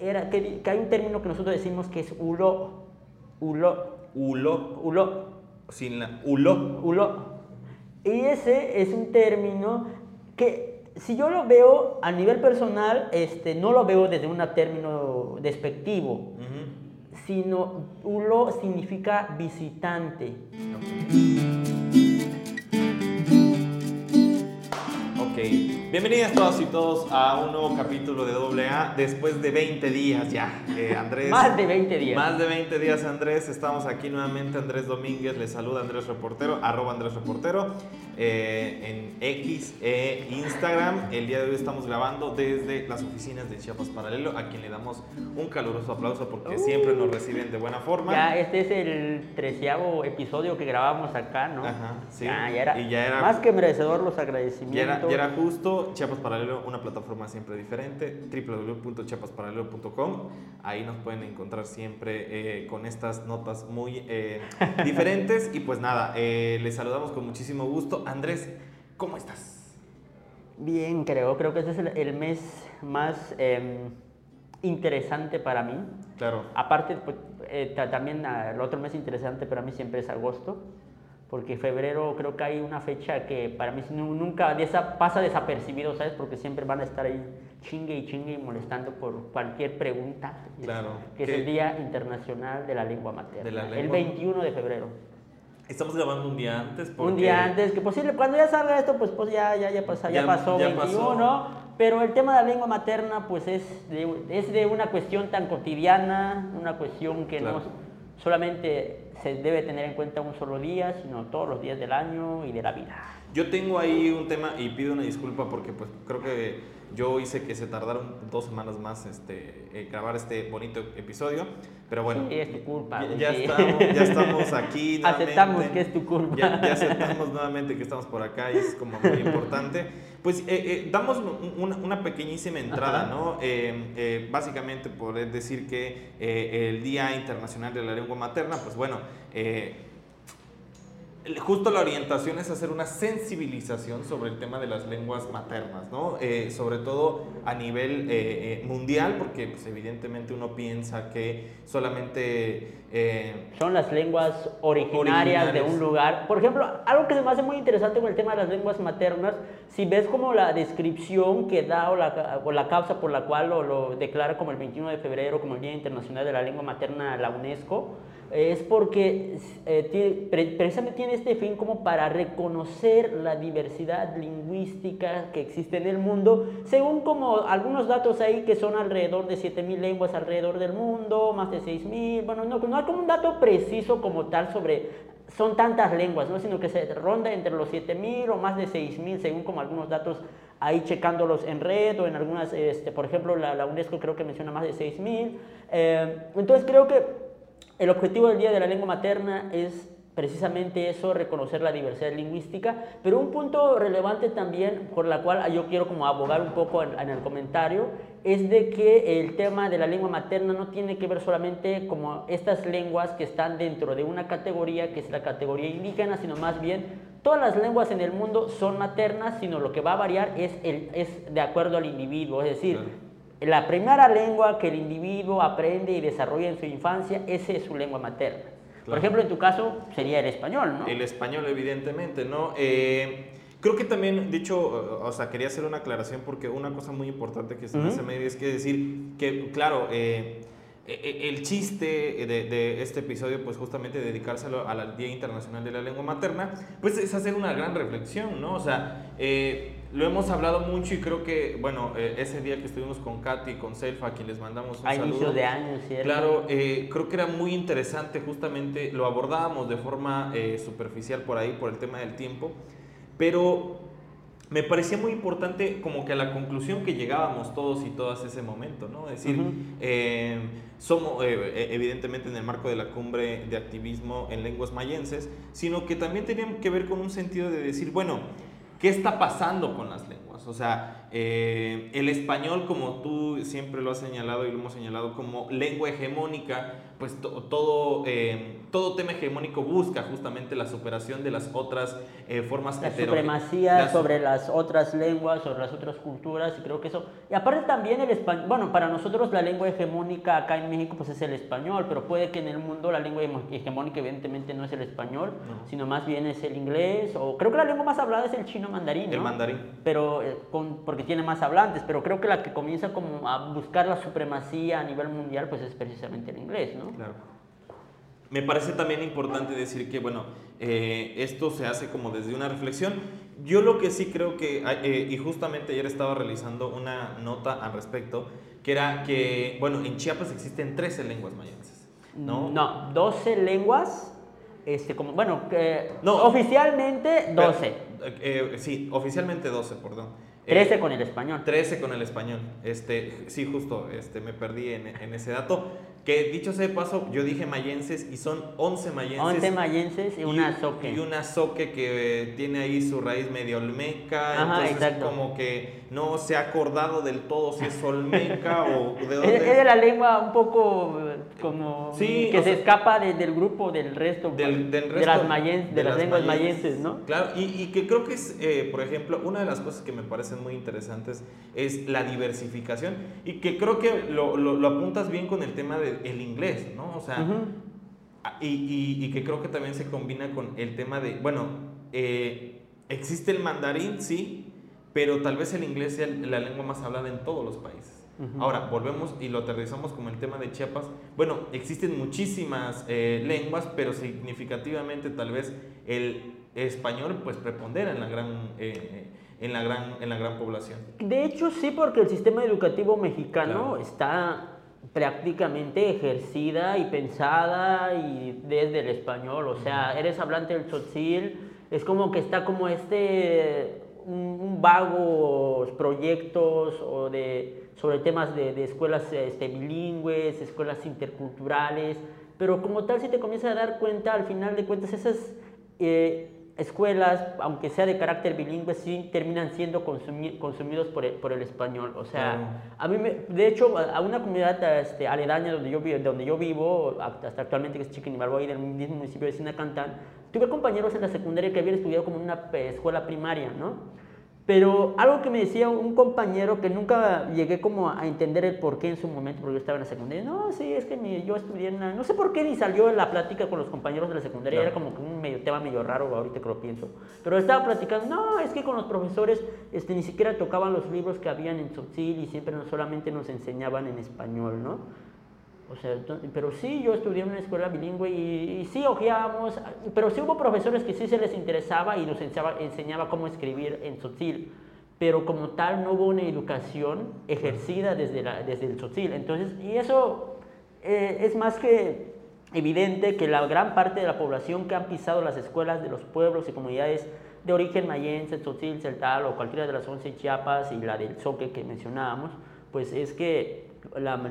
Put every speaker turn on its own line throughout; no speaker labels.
era, que, que hay un término que nosotros decimos que es ulo, ulo,
Ulo,
ulo,
sin la ulo.
ulo. Y ese es un término que si yo lo veo a nivel personal, este, no lo veo desde un término despectivo, sino ulo significa visitante.
Ok, bienvenidas todas y todos a un nuevo capítulo de AA después de 20 días ya. Eh, Andrés.
Más de 20 días.
Más de 20 días, Andrés. Estamos aquí nuevamente. Andrés Domínguez le saluda Andrés Reportero, arroba Andrés Reportero, eh, en X e Instagram. El día de hoy estamos grabando desde las oficinas de Chiapas Paralelo, a quien le damos un caluroso aplauso porque siempre nos reciben de buena forma.
Ya este es el treceavo episodio que grabamos acá, ¿no?
Ajá, sí.
Ya, ya era,
Y ya era-
más que merecedor los
Ya
agradecimientos.
era, ya era justo, Chiapas Paralelo, una plataforma siempre diferente, www.chiapasparalelo.com. Ahí nos pueden encontrar siempre eh, con estas notas muy eh, diferentes. Y pues nada, les saludamos con muchísimo gusto. Andrés, ¿cómo estás?
Bien, creo. Creo que este es el, el mes más em, interesante para mí.
Claro.
Aparte, pues, eh, ta- también ah, el otro mes interesante para mí siempre es agosto, porque febrero creo que hay una fecha que para mí nu- nunca desa- pasa desapercibido, ¿sabes? Porque siempre van a estar ahí chingue y chingue y molestando por cualquier pregunta.
Claro.
Que es el Día Internacional de la Lengua Materna. El
lengua.
21 de febrero.
Estamos grabando un día antes. Porque...
Un día antes, que posible, cuando ya salga esto, pues, pues ya, ya, ya, pasa- ya
Ya-
pasó
ya
21,
pasó.
pero el tema de la lengua materna, pues es de, es de una cuestión tan cotidiana, una cuestión que
Claro.
no solamente se debe tener en cuenta un solo día, sino todos los días del año y de la vida.
Yo tengo ahí un tema y pido una disculpa porque pues creo que yo hice que se tardaron dos semanas más este, eh, grabar este bonito episodio, pero bueno.
Sí, es tu culpa,
Ya, ya
sí.
estamos, ya estamos aquí.
Aceptamos que es tu culpa.
Ya, ya aceptamos nuevamente que estamos por acá y es como muy importante. Pues eh, eh, damos un- una, una pequeñísima entrada,
Ajá.
¿no? Eh, eh, básicamente poder decir que eh, el Día Internacional de la Lengua Materna, pues bueno, eh, Justo la orientación es hacer una sensibilización sobre el tema de las lenguas maternas, ¿no? Eh, sobre todo a nivel eh, eh, mundial, porque pues, evidentemente uno piensa que solamente... eh,
Son las lenguas originarias, de un lugar. Por ejemplo, algo que se me hace muy interesante con el tema de las lenguas maternas, si ves como la descripción que da o la, o la causa por la cual lo, lo declara como el 21 de febrero, como el Día Internacional de la Lengua Materna, la UNESCO, es porque eh, tiene- pre- precisamente tiene este fin como para reconocer la diversidad lingüística que existe en el mundo, según como algunos datos ahí que son alrededor de 7.000 lenguas alrededor del mundo, más de 6.000, bueno, no, no hay como un dato preciso como tal sobre, son tantas lenguas, ¿no? sino que se ronda entre los 7.000 o más de 6.000, según como algunos datos ahí checándolos en red o en algunas, este, por ejemplo, la, la UNESCO creo que menciona más de 6.000. Eh, entonces creo que el objetivo del Día de la Lengua Materna es precisamente eso, reconocer la diversidad lingüística, pero un punto relevante también por la cual yo quiero como abogar un poco en, el comentario es de que el tema de la lengua materna no tiene que ver solamente como estas lenguas que están dentro de una categoría que es la categoría indígena, sino más bien todas las lenguas en el mundo son maternas, sino lo que va a variar es, el, es de acuerdo al individuo, es decir. La primera lengua que el individuo aprende y desarrolla en su infancia, esa es su lengua materna. Por
Claro.
ejemplo, en tu caso sería el español, ¿no?
El español, evidentemente, ¿no? Eh, creo que también, dicho, o sea, quería hacer una aclaración porque una cosa muy importante que se me hace medio es que decir que, claro, eh, e- e- el chiste de, de este episodio, pues justamente dedicárselo al Día Internacional de la Lengua Materna, pues es hacer una gran reflexión, ¿no? O sea, eh, lo hemos hablado mucho y creo que, bueno, eh, ese día que estuvimos con Katy y con Selfa, a quien les mandamos un
A
saludo.
inicios de año, ¿cierto?
Claro, eh, creo que era muy interesante, justamente lo abordábamos de forma eh, superficial por ahí, por el tema del tiempo, pero me parecía muy importante como que a la conclusión que llegábamos todos y todas ese momento, ¿no? Es decir,
Ujú.
eh, somos, eh, evidentemente en el marco de la cumbre de activismo en lenguas mayenses, sino que también tenían que ver con un sentido de decir, bueno, ¿qué está pasando con las lenguas? O sea, eh, el español, como tú siempre lo has señalado y lo hemos señalado como lengua hegemónica, pues todo, eh, todo tema hegemónico busca justamente la superación de las otras eh, formas
La supremacía sobre las otras lenguas, sobre las otras culturas, y creo que eso... Y aparte también el español, bueno, para nosotros la lengua hegemónica acá en México pues es el español, pero puede que en el mundo la lengua hegemónica evidentemente no es el español, sino más bien es el inglés, o creo que la lengua más hablada es el chino mandarín,
El mandarín.
Pero, eh, con, porque tiene más hablantes, pero creo que la que comienza como a buscar la supremacía a nivel mundial pues es precisamente el inglés, ¿no?
Claro. Me parece también importante decir que, bueno, eh, esto se hace como desde una reflexión. Yo lo que sí creo que, eh, y justamente ayer estaba realizando una nota al respecto, que era que, bueno, en Chiapas existen 13 lenguas mayenses, ¿no?
No, 12 lenguas, este, como, bueno, no, oficialmente 12.
Eh, sí, oficialmente 12, perdón.
13 con el español.
13 con el español. Este, sí, justo, este, me perdí en, en ese dato. Que dicho sea de paso, yo dije mayenses y son 11 mayenses.
11 mayenses y, una soque.
Y una soque que tiene ahí su raíz medio olmeca. Ajá, entonces como que no se ha acordado del todo si es olmeca o de dónde.
Es, de la lengua un poco como que se escapa del grupo del resto, del, del resto de las, mayen, de, las, lenguas mayenses, ¿no?
Claro, y, y, que creo que es, eh, por ejemplo, una de las cosas que me parecen muy interesantes es la diversificación y que creo que lo, lo, lo apuntas bien con el tema de el inglés, ¿no? O sea, y, y, que creo que también se combina con el tema de, bueno, eh, existe el mandarín, sí, pero tal vez el inglés sea la lengua más hablada en todos los países. Ahora, volvemos y lo aterrizamos como el tema de Chiapas. Bueno, existen muchísimas eh, lenguas, pero significativamente tal vez el español pues prepondera en la gran... Eh, en la, gran, en la gran población.
De hecho, sí, porque el sistema educativo mexicano está prácticamente ejercida y pensada y desde el español, o sea, eres hablante del tzotzil, es como que está como este, un, vagos proyectos o de, sobre temas de, de escuelas este, bilingües, escuelas interculturales, pero como tal si te comienzas a dar cuenta, al final de cuentas esas... Eh, escuelas, aunque sea de carácter bilingüe, sí terminan siendo consumidos por el, por el, español. O sea, a mí, de hecho, a una comunidad este, aledaña donde yo, donde yo vivo, hasta actualmente que es Chiquinimalboy, del mismo municipio de Sinacantán, tuve compañeros en la secundaria que habían estudiado como en una escuela primaria, ¿no? Pero algo que me decía un compañero que nunca llegué como a entender el por qué en su momento, porque yo estaba en la secundaria, no, sí, es que yo estudié en la, no sé por qué ni salió en la plática con los compañeros de la secundaria, era como un medio, tema medio raro ahorita que lo pienso, pero estaba platicando, no, es que con los profesores este, ni siquiera tocaban los libros que habían en Tzotzil y siempre no, solamente nos enseñaban en español, ¿no? O sea, pero sí, yo estudié en una escuela bilingüe y, sí ojeábamos, pero sí hubo profesores que sí se les interesaba y nos enseñaba, enseñaba cómo escribir en tzotzil, pero como tal no hubo una educación ejercida desde, la, desde el tzotzil. Entonces, y eso eh, es más que evidente que la gran parte de la población que han pisado las escuelas de los pueblos y comunidades de origen mayense, tzotzil, celtal o cualquiera de las 11 Chiapas y la del Zoque que mencionábamos, pues es que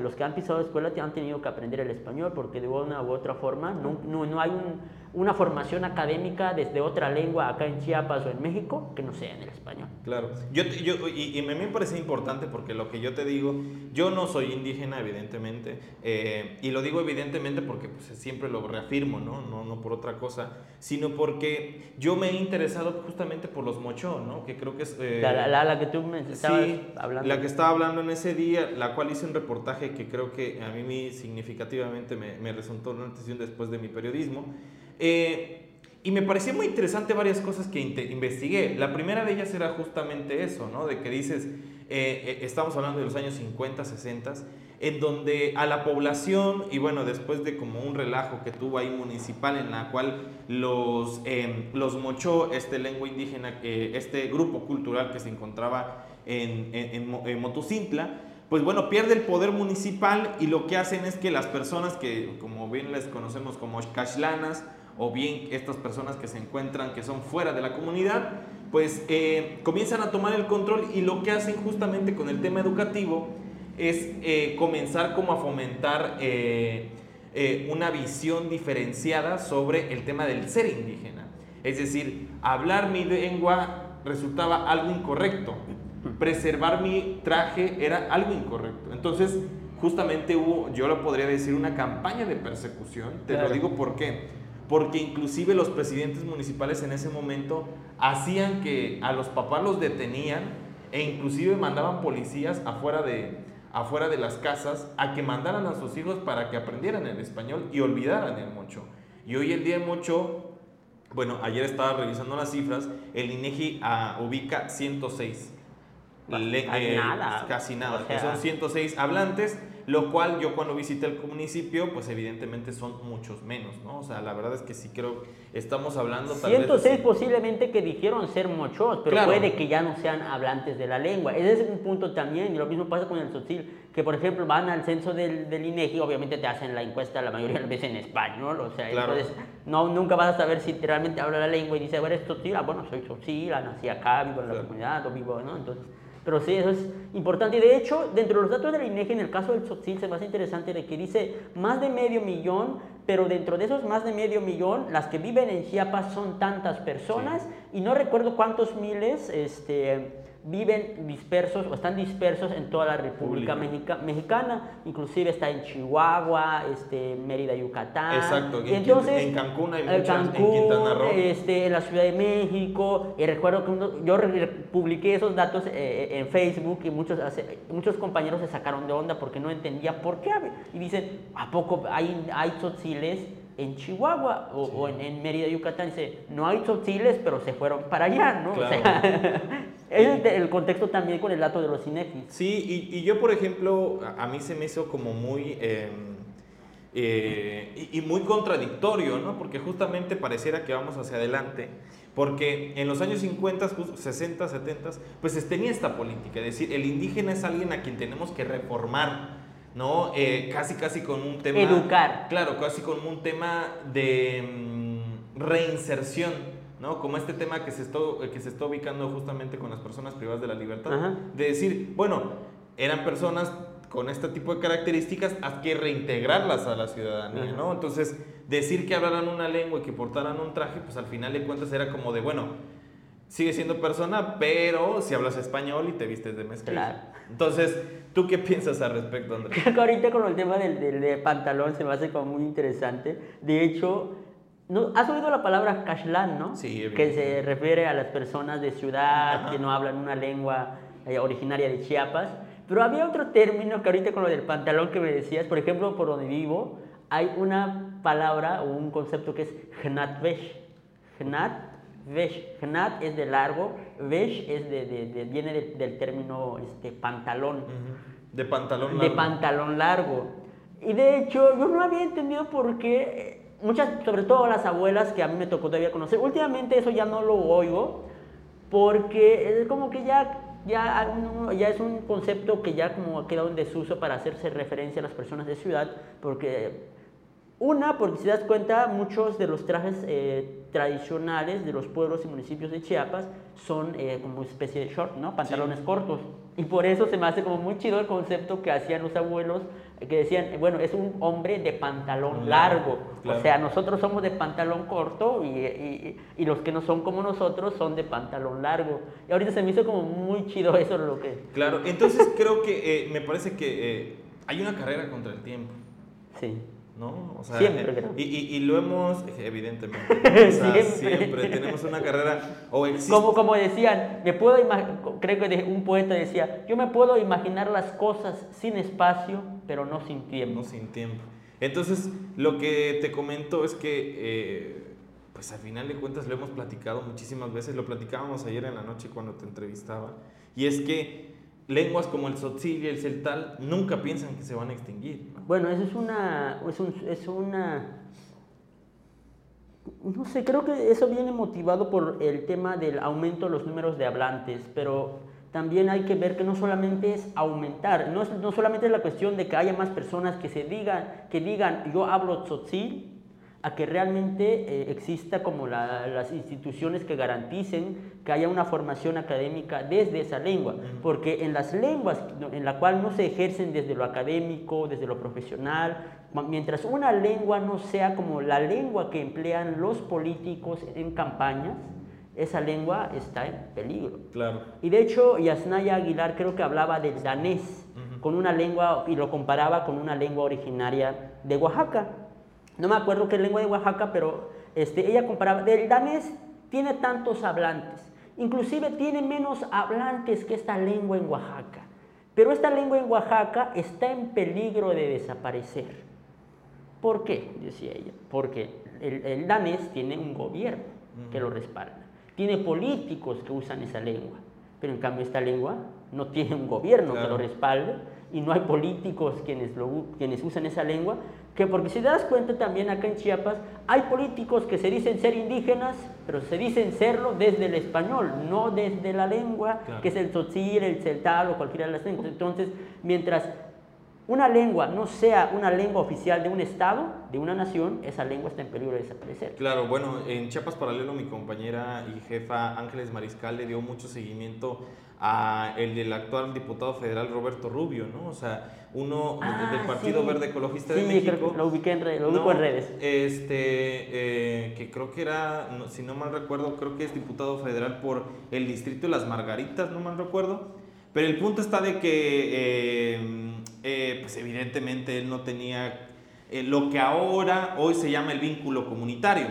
los que han pisado la escuela han tenido que aprender el español porque de una u otra forma no, no, no hay un, una formación académica desde otra lengua acá en Chiapas o en México que no sea en el español.
Claro, yo, yo y, a mí me parece importante porque lo que yo te digo, yo no soy indígena evidentemente, eh, y lo digo evidentemente porque pues, siempre lo reafirmo, ¿no? ¿no? No por otra cosa, sino porque yo me he interesado justamente por los mochó, ¿no? Que creo que es...
Eh, la, la, la, que tú me estabas sí, hablando.
La que estaba hablando en ese día, la cual hice un reportaje que creo que a mí significativamente me, me resultó una antes después de mi periodismo. Eh, y me pareció muy interesante varias cosas que investigué. La primera de ellas era justamente eso, ¿no? De que dices, eh, eh, estamos hablando de los años 50, 60, en donde a la población, y bueno, después de como un relajo que tuvo ahí municipal en la cual los, em, los mochó, este lengua indígena, este grupo cultural que se encontraba en, en, en Motocintla, pues bueno, pierde el poder municipal y lo que hacen es que las personas que, como bien les conocemos como cashlanas, o bien estas personas que se encuentran que son fuera de la comunidad, pues eh, comienzan a tomar el control y lo que hacen justamente con el tema educativo es eh, comenzar como a fomentar eh, una visión diferenciada sobre el tema del ser indígena. Es decir, hablar mi lengua resultaba algo incorrecto. preservar mi traje era algo incorrecto. Entonces, justamente hubo, yo lo podría decir, una campaña de persecución. Te lo digo por qué. Porque inclusive los presidentes municipales en ese momento hacían que a los papás los detenían e inclusive mandaban policías afuera de, afuera de las casas a que mandaran a sus hijos para que aprendieran el español y olvidaran el mocho. Y hoy el día el mocho, bueno, ayer estaba revisando las cifras, el INEGI ah, ubica 106.
Eh, nada.
Casi nada, que son 106 hablantes lo cual yo cuando visité el municipio, pues evidentemente son muchos menos, ¿no? O sea, la verdad es que sí creo, estamos hablando
tal 106 posiblemente que dijeron ser muchos, pero puede que ya no sean hablantes de la lengua. Ese es un punto también, y lo mismo pasa con el sotil, que por ejemplo van al censo del, del INEGI, obviamente te hacen la encuesta la mayoría de las veces en español, o sea, entonces no, nunca vas a saber si realmente habla la lengua y dice, bueno, eres sotil, ah, bueno, soy sotil, nací acá, vivo en la comunidad, o vivo, ¿no? Entonces... Pero sí, eso es importante. Y de hecho, dentro de los datos de la INEGI, en el caso del Sotzil, se me hace interesante de que dice más de medio millón, pero dentro de esos más de medio millón, las que viven en Chiapas son tantas personas y no recuerdo cuántos miles, este, viven dispersos o están dispersos en toda la República Mexicana, inclusive está en Chihuahua, este, Mérida, Yucatán.
Exacto, en, entonces, en Cancún hay muchas, en Quintana Roo.
Este, en la Ciudad de México, y recuerdo que yo publiqué esos datos eh, eh, en Facebook y muchos, muchos compañeros se sacaron de onda porque no entendía por qué. Y dicen, ¿a poco hay, hay tzotziles en Chihuahua o, en, Mérida, Yucatán, dice, no hay tzotziles, pero se fueron para allá, ¿no? O sea, es el, contexto también con el dato de los INEGI.
Sí, y, yo, por ejemplo, a, mí se me hizo como muy... Em, eh, y, muy contradictorio, ¿no? Porque justamente pareciera que vamos hacia adelante, porque en los años 50, 60, 70, pues tenía esta política, es decir, el indígena es alguien a quien tenemos que reformar, ¿no? Eh, casi, casi con un tema...
Educar.
Claro, casi con un tema de mm, reinserción, ¿no? Como este tema que se, está, que se está ubicando justamente con las personas privadas de la libertad. De decir, bueno, eran personas con este tipo de características, hay que reintegrarlas a la ciudadanía, ¿no? Entonces, decir que hablaran una lengua y que portaran un traje, pues al final de cuentas era como de, bueno, sigue siendo persona, pero si hablas español y te vistes de mezclilla. Entonces, ¿tú qué piensas al respecto, Andrés?
Creo que ahorita con el tema del, del, pantalón se me hace como muy interesante. De hecho, ¿no? ¿has oído la palabra cashlan, no?
Sí,
Que se refiere a las personas de ciudad que no hablan una lengua eh, originaria de Chiapas. Pero había otro término que ahorita con lo del pantalón que me decías, por ejemplo, por donde vivo, hay una palabra o un concepto que es gnatvesh. Gnat Vesh, Gnat es de largo, Vesh es de, viene del término este, pantalón.
De pantalón largo.
De pantalón largo. Y de hecho, yo no había entendido por qué, eh, muchas, sobre todo las abuelas que a mí me tocó todavía conocer, últimamente eso ya no lo oigo, porque es como que ya, ya, ya es un concepto que ya como ha quedado en desuso para hacerse referencia a las personas de ciudad, porque una, porque si das cuenta, muchos de los trajes eh, tradicionales de los pueblos y municipios de Chiapas son eh, como especie de short, ¿no? Pantalones cortos. Y por eso se me hace como muy chido el concepto que hacían los abuelos, que decían, bueno, es un hombre de pantalón largo. O sea, nosotros somos de pantalón corto y, y, los que no son como nosotros son de pantalón largo. Y ahorita se me hizo como muy chido eso lo que...
Claro, entonces creo que me parece que hay una carrera contra el tiempo.
Sí.
¿no?
O sea, siempre
y, y, lo hemos, evidentemente, siempre. tenemos una carrera, o
Como, como decían, me puedo creo que un poeta decía, yo me puedo imaginar las cosas sin espacio, pero no sin tiempo.
No sin tiempo. Entonces, lo que te comento es que, eh, pues al final de cuentas lo hemos platicado muchísimas veces, lo platicábamos ayer en la noche cuando te entrevistaba, y es que lenguas como el tzotzil y el celtal nunca piensan que se van a extinguir.
Bueno, eso es una, es, una, no sé, creo que eso viene motivado por el tema del aumento de los números de hablantes, pero también hay que ver que no solamente es aumentar, no, no solamente es la cuestión de que haya más personas que se digan, que digan yo hablo tzotzil, a que realmente eh, exista como las instituciones que garanticen que haya una formación académica desde esa lengua, porque en las lenguas en la cual no se ejercen desde lo académico, desde lo profesional, mientras una lengua no sea como la lengua que emplean los políticos en campañas, esa lengua está en peligro.
Claro.
Y de hecho, Yasnaya Aguilar creo que hablaba del danés con una lengua y lo comparaba con una lengua originaria de Oaxaca. No me acuerdo qué lengua de Oaxaca, pero este, ella comparaba, el danés tiene tantos hablantes, inclusive tiene menos hablantes que esta lengua en Oaxaca. Pero esta lengua en Oaxaca está en peligro de desaparecer. ¿Por qué? Decía ella. Porque el, danés tiene un gobierno que lo respalda. Tiene políticos que usan esa lengua. Pero en cambio esta lengua no tiene un gobierno que lo respalde y no hay políticos quienes, quienes usan esa lengua, que porque si te das cuenta también acá en Chiapas hay políticos que se dicen ser indígenas, pero se dicen serlo desde el español, no desde la lengua, que es el tzotzil, el celtal o cualquiera de las lenguas. Entonces, mientras una lengua no sea una lengua oficial de un estado, de una nación, esa lengua está en peligro de desaparecer.
Claro, bueno, en Chiapas Paralelo mi compañera y jefa Ángeles Mariscal le dio mucho seguimiento a el del actual diputado federal Roberto Rubio, ¿no? O sea, uno
Ah,
del Partido
sí.
Verde Ecologista
Sí,
de México.
creo que lo ubiqué en, re- lo ubico
No,
en redes.
Este, eh, que creo que era, si no mal recuerdo, creo que es diputado federal por el distrito de Las Margaritas, no mal recuerdo. Pero el punto está de que, eh, eh, pues evidentemente él no tenía eh, lo que ahora, hoy se llama el vínculo comunitario.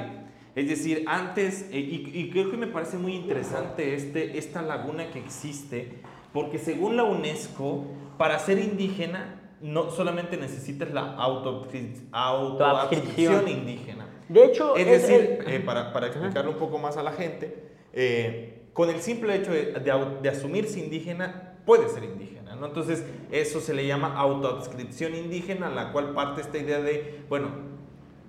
Es decir, antes, eh, y, y creo que me parece muy interesante este, esta laguna que existe, porque según la UNESCO, para ser indígena, no solamente necesitas la autoadscripción
Autoadscripción.
indígena.
De hecho,
Es
es-
decir,
es-
eh, para, para explicarlo un poco más a la gente, eh, con el simple hecho de, de de asumirse indígena, puede ser indígena, ¿no? Entonces, eso se le llama autoadscripción indígena, la cual parte esta idea de, bueno,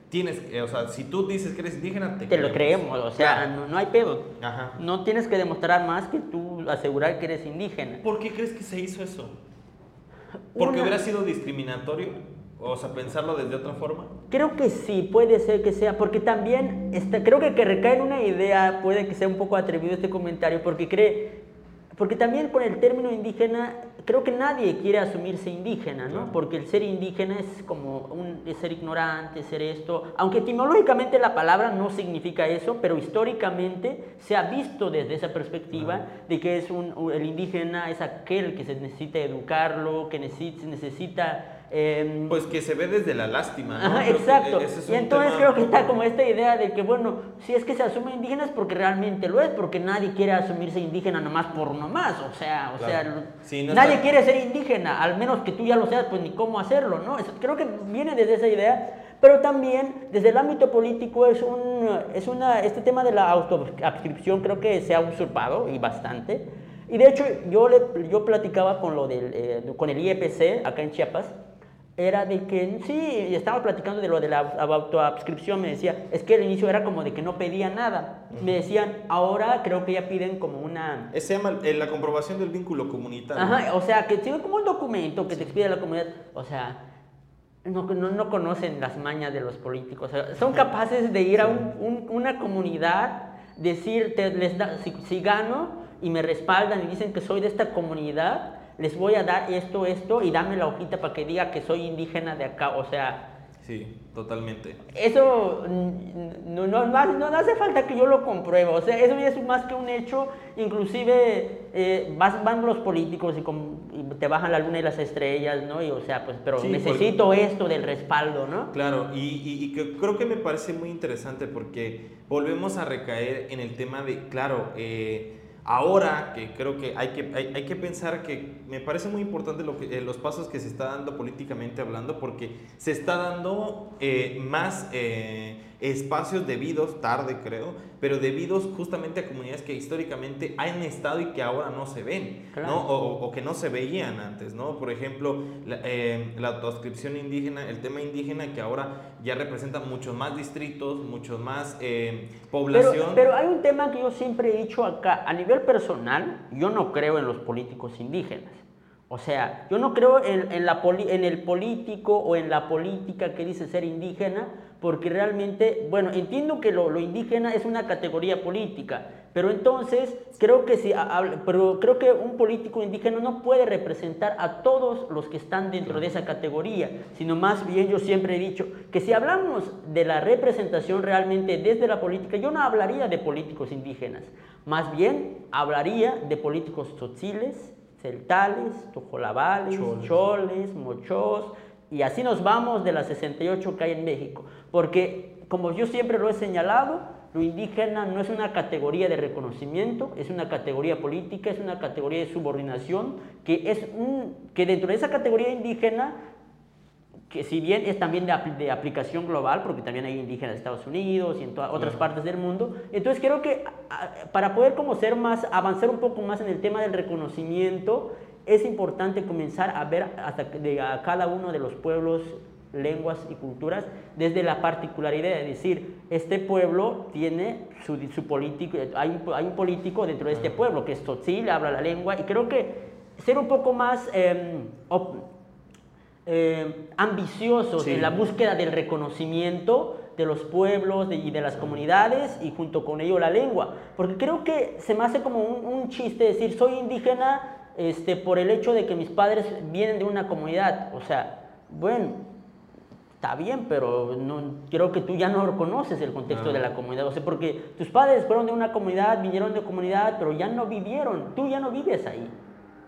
tienes, que- o sea, si tú dices que eres indígena, te,
te lo creemos, o sea,
Claro.
no, no hay pedo.
Ajá.
No tienes que demostrar más que tú asegurar que eres indígena.
¿Por qué crees que se hizo eso? ¿Porque
Una-
hubiera sido discriminatorio? O sea, pensarlo desde otra forma.
Creo que sí, puede ser que sea, porque también está, creo que, que recae en una idea, puede que sea un poco atrevido este comentario, porque cree, porque también con el término indígena, creo que nadie quiere asumirse indígena, ¿no? Porque el ser indígena es como un, es ser ignorante, ser esto, aunque etimológicamente la palabra no significa eso, pero históricamente se ha visto desde esa perspectiva de que es un, el indígena es aquel que se necesita educarlo, que necesita, se necesita... em,
Pues que se ve desde la lástima, ¿no?
Ajá, exacto.
es
Y entonces creo que está como esta idea de que, bueno, si es que se asume indígena es porque realmente lo es, porque nadie quiere asumirse indígena nomás por nomás. O sea, o
Claro.
sea,
Sí, no
nadie
está-
quiere ser indígena, al menos que tú ya lo seas, pues ni cómo hacerlo, ¿no? Eso- creo que viene desde esa idea. Pero también desde el ámbito político es un, es una, este tema de la autoadscripción creo que se ha usurpado y bastante. Y de hecho yo, le, yo platicaba con, lo del, eh, con el IEPC acá en Chiapas, era de que, sí, y estaba platicando de lo de la autoadscripción, me decía, es que al inicio era como de que no pedía nada. Me decían, ahora creo que ya piden como una...
Se llama eh, la comprobación del vínculo comunitario.
Ajá, o sea, que tiene como un documento que te expide la comunidad. O sea, no, no, no conocen las mañas de los políticos. O sea, son capaces de ir a un- un- una comunidad, decir, te- les da, si, si gano y me respaldan y dicen que soy de esta comunidad, les voy a dar esto, esto y dame la hojita para que diga que soy indígena de acá. O sea,
Sí, totalmente.
eso mm, no, no, no, no hace falta que yo lo compruebe, o sea, eso ya es más que un hecho, inclusive eh, vas- van los políticos y, con- y te bajan la luna y las estrellas, ¿no? Y o sea, pues, pero
Sí,
necesito esto del respaldo, ¿no?
Claro, y, y- y que creo que me parece muy interesante porque volvemos a recaer en el tema de, claro, eh, ahora que creo que hay que, hay, que pensar que me parece muy importante lo que, eh, los pasos que se está dando políticamente hablando porque se está dando eh, más eh, espacios debidos, tarde creo, pero debidos justamente a comunidades que históricamente han estado y que ahora no se ven,
Claro.
¿no? O, o que no se veían antes, ¿no? Por ejemplo, la, eh, la autoscripción indígena, el tema indígena que ahora ya representa muchos más distritos, muchos más eh,
Pero,
población.
pero hay un tema que yo siempre he dicho acá, a nivel personal, yo no creo en los políticos indígenas. O sea, yo no creo en, la en el político o en la política que dice ser indígena, porque realmente, bueno, entiendo que lo, lo indígena es una categoría política, Pero entonces, creo que, si, pero creo que un político indígena no puede representar a todos los que están dentro de esa categoría, sino más bien yo siempre he dicho que si hablamos de la representación realmente desde la política, yo no hablaría de políticos indígenas, más bien hablaría de políticos tzotziles, celtales, tojolabales, choles, mochos, y así nos vamos de las 68 que hay en México, porque como yo siempre lo he señalado, lo indígena no es una categoría de reconocimiento, es una categoría política, es una categoría de subordinación, que, es que dentro de esa categoría indígena, que si bien es también de, aplicación global, porque también hay indígenas de Estados Unidos y en todas otras partes del mundo, entonces creo que para poder como ser más, avanzar un poco más en el tema del reconocimiento, es importante comenzar a ver hasta de, a cada uno de los pueblos lenguas y culturas desde la particularidad, es decir, este pueblo tiene su, su político, hay, hay, un político dentro de este pueblo que es tzotzil, habla la lengua, y creo que ser un poco más eh, eh, ambiciosos en la búsqueda del reconocimiento de los pueblos y de las comunidades y junto con ello la lengua, porque creo que se me hace como un, un chiste decir soy indígena este, por el hecho de que mis padres vienen de una comunidad, o sea, bueno, está bien, pero no, creo que tú ya no conoces el contexto de la comunidad. O sea, porque tus padres fueron de una comunidad, vinieron de comunidad, pero ya no vivieron, tú ya no vives ahí.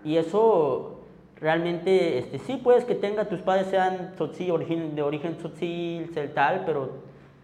Y eso realmente, este, sí puedes que tenga, tus padres sean origen, de origen tzotzil, celtal, pero,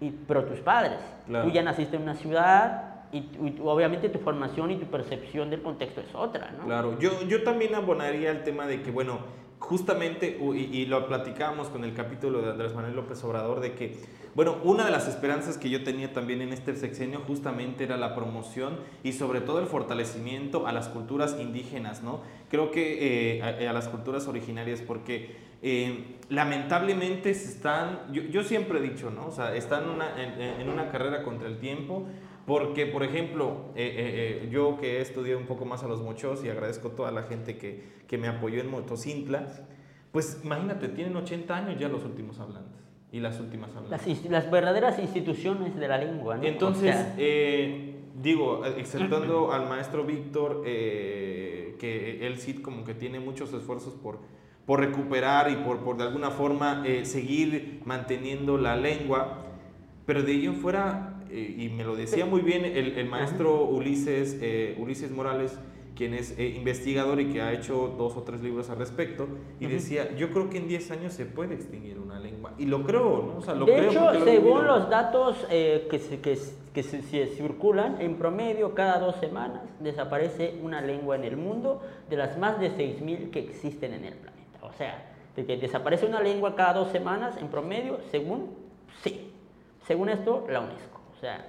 y, pero tus padres. Tú ya naciste en una ciudad, y, obviamente tu formación y tu percepción del contexto es otra, ¿no?
Claro, yo, yo también abonaría el tema de que, bueno, justamente, y, lo platicábamos con el capítulo de Andrés Manuel López Obrador, de que, bueno, una de las esperanzas que yo tenía también en este sexenio justamente era la promoción y sobre todo el fortalecimiento a las culturas indígenas, ¿no? Creo que eh, a, las culturas originarias, porque eh, lamentablemente están, yo, siempre he dicho, ¿no? O sea, están en una carrera contra el tiempo porque, por ejemplo, eh, yo que he estudiado un poco más a los mochos y agradezco a toda la gente que, que me apoyó en Motocintla, pues imagínate, tienen 80 años ya los últimos hablantes y las últimas hablantes.
Las, las verdaderas instituciones de la lengua, ¿no?
Entonces, digo, exceptuando al maestro Víctor, que él sí como que tiene muchos esfuerzos por, por recuperar y por, por de alguna forma seguir manteniendo la lengua, pero de ello fuera eh, y me lo decía muy bien el, maestro Ulises, eh, Ulises Morales, quien es eh, investigador y que ha hecho dos o tres libros al respecto, y decía, yo creo que en 10 años se puede extinguir una lengua. Y lo creo, ¿no? O sea, lo
de
creo
hecho, según los datos que, se, que, que se, circulan, en promedio cada dos semanas desaparece una lengua en el mundo de las más de 6.000 que existen en el planeta. O sea, de que desaparece una lengua cada dos semanas en promedio, según, sí, según esto, la UNESCO sea,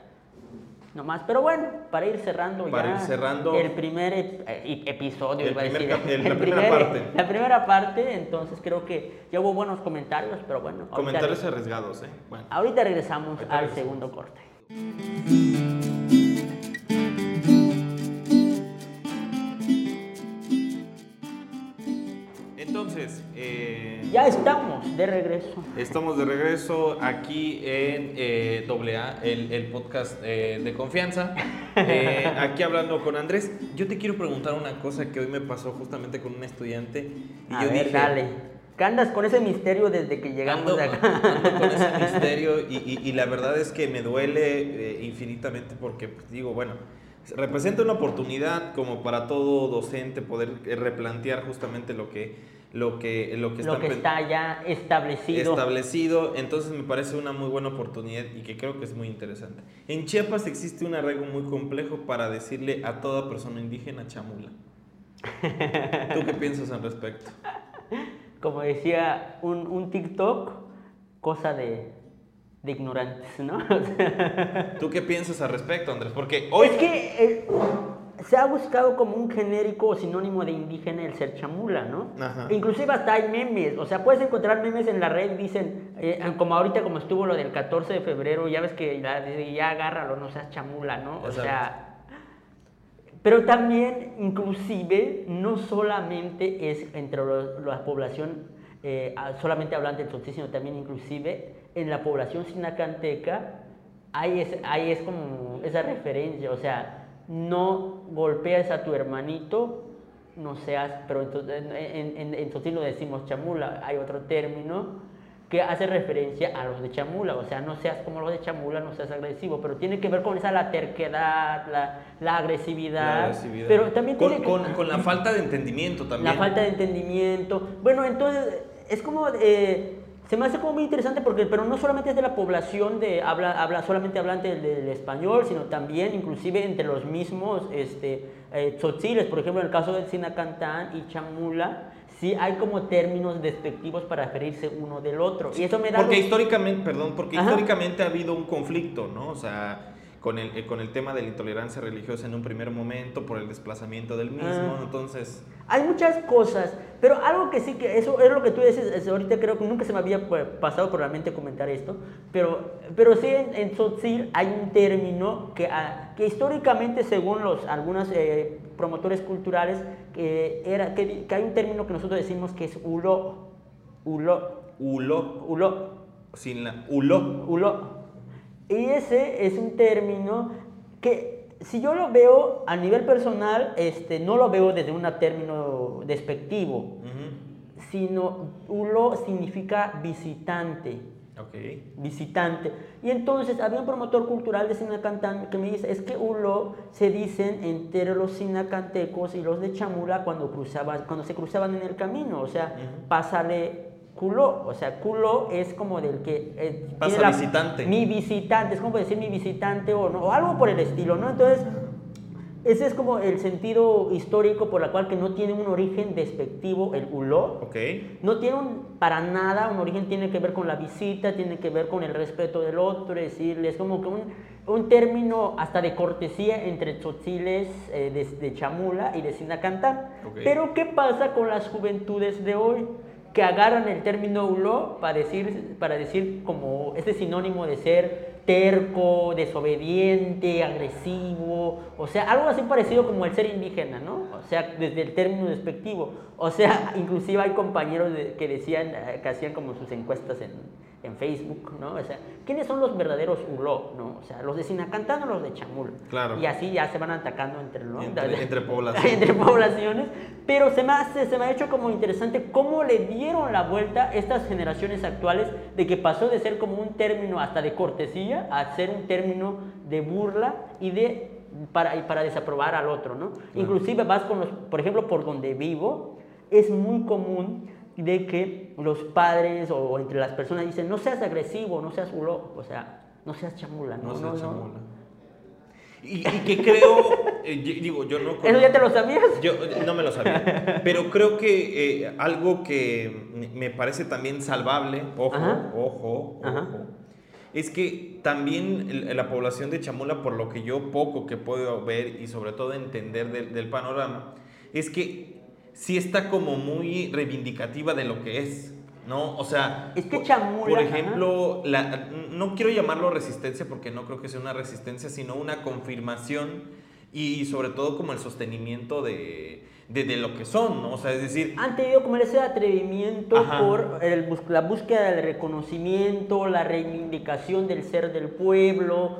no más. Pero bueno, para ir cerrando
para ya ir cerrando
el primer eh, episodio,
el primer,
la
primera parte.
La primera parte, entonces creo que ya hubo buenos comentarios, pero bueno.
Comentarios arriesgados, ¿eh?
Bueno. Ahorita regresamos al segundo corte.
Entonces, eh,
ya estamos de regreso.
Estamos de regreso aquí en eh, AA, el, podcast eh, de confianza. Eh, aquí hablando con Andrés. Yo te quiero preguntar una cosa que hoy me pasó justamente con un estudiante.
Y yo dije, dale. ¿Qué andas con ese misterio desde que llegamos de acá?
Ando con ese misterio y, y, la verdad es que me duele infinitamente porque pues, digo, bueno, representa una oportunidad como para todo docente poder replantear justamente lo que lo que, lo que,
está, lo que está ya establecido.
Establecido, entonces me parece una muy buena oportunidad y que creo que es muy interesante. En Chiapas existe un arreglo muy complejo para decirle a toda persona indígena chamula. ¿Tú qué piensas al respecto?
Como decía un, un TikTok, cosa de, de ignorantes, ¿no?
¿Tú qué piensas al respecto, Andrés? Porque hoy...
Es que... Eh, se ha buscado como un genérico o sinónimo de indígena el ser chamula, ¿no? Inclusive hasta hay memes, o sea, puedes encontrar memes en la red, dicen, eh, como ahorita como estuvo lo del 14 de febrero, ya ves que ya, ya agárralo, no seas chamula, ¿no? O sea, pero también, inclusive, no solamente es entre la población eh, solamente hablante del tzotzi, sino también inclusive en la población sinacanteca, ahí es, ahí es como esa referencia, o sea, no golpees a tu hermanito, no seas, pero entonces, en, en, en, lo decimos chamula, hay otro término que hace referencia a los de chamula, o sea, no seas como los de chamula, no seas agresivo, pero tiene que ver con esa la terquedad, la, la, agresividad, pero también
con, con, con, la falta de entendimiento también.
La falta de entendimiento, bueno, entonces es como... Eh, se me hace como muy interesante porque, pero no solamente es de la población de habla, habla solamente hablante del, español, sino también inclusive entre los mismos este, eh, tzotziles, por ejemplo en el caso de Sinacantán y Chamula, sí hay como términos despectivos para referirse uno del otro. Y eso me da
porque históricamente, perdón, porque históricamente ha habido un conflicto, ¿no? O sea, con el, eh, con el tema de la intolerancia religiosa en un primer momento, por el desplazamiento del mismo, entonces...
Hay muchas cosas, pero algo que sí que, eso es lo que tú dices, ahorita creo que nunca se me había pues, pasado por la mente comentar esto, pero, pero sí en, en hay un término que, ah, que históricamente, según los, algunos eh, promotores culturales, que, era, que, que, hay un término que nosotros decimos que es ulo, ulo,
ulo,
ulo,
sin la, ulo,
ulo, y ese es un término que si yo lo veo a nivel personal, este, no lo veo desde un término despectivo, sino ulo significa visitante.
Okay.
Visitante. Y entonces había un promotor cultural de Sinacantán que me dice, es que ulo se dicen entre los sinacantecos y los de Chamula cuando, cruzaban, cuando se cruzaban en el camino, o sea, pásale culo, o sea, culo es como del que...
Eh, Pasa visitante.
Mi visitante, es como decir mi visitante o, no, o algo por el estilo, ¿no? Entonces, ese es como el sentido histórico por la cual que no tiene un origen despectivo el ulo.
Okay.
No tiene para nada un origen, tiene que ver con la visita, tiene que ver con el respeto del otro, es decir, es como que un, un término hasta de cortesía entre tzotziles eh, de, Chamula y de Sinacantán. Pero ¿qué pasa con las juventudes de hoy? Que agarran el término ulo para decir, para decir como este sinónimo de ser terco, desobediente, agresivo, o sea, algo así parecido como el ser indígena, ¿no? O sea, desde el término despectivo. O sea, inclusive hay compañeros que decían, eh, que hacían como sus encuestas en, en Facebook, ¿no? O sea, ¿quiénes son los verdaderos Ulo, ¿no? O sea, los de Sinacantán o los de Chamul.
Claro.
Y así ya se van atacando entre,
entre, poblaciones.
entre poblaciones. Pero se me, hace, se me ha hecho como interesante cómo le dieron la vuelta estas generaciones actuales de que pasó de ser como un término hasta de cortesía a ser un término de burla y de para, para desaprobar al otro, ¿no? Inclusive vas con los, por ejemplo, por donde vivo, es muy común de que los padres o entre las personas dicen, no seas agresivo, no seas ulo, o sea, no seas chamula. No,
no seas chamula. Y, que creo, eh, digo, yo no...
¿Eso ya te lo sabías?
Yo no me lo sabía, pero creo que eh, algo que me parece también salvable, ojo, ojo, ojo, es que también la población de Chamula, por lo que yo poco que puedo ver y sobre todo entender del panorama, es que sí está como muy reivindicativa de lo que es. ¿no? O sea,
es que Chamula,
por ejemplo, la, no quiero llamarlo resistencia porque no creo que sea una resistencia, sino una confirmación y sobre todo como el sostenimiento de, de, lo que son, ¿no? O sea, es decir...
Han tenido como ese atrevimiento por el, la búsqueda del reconocimiento, la reivindicación del ser del pueblo.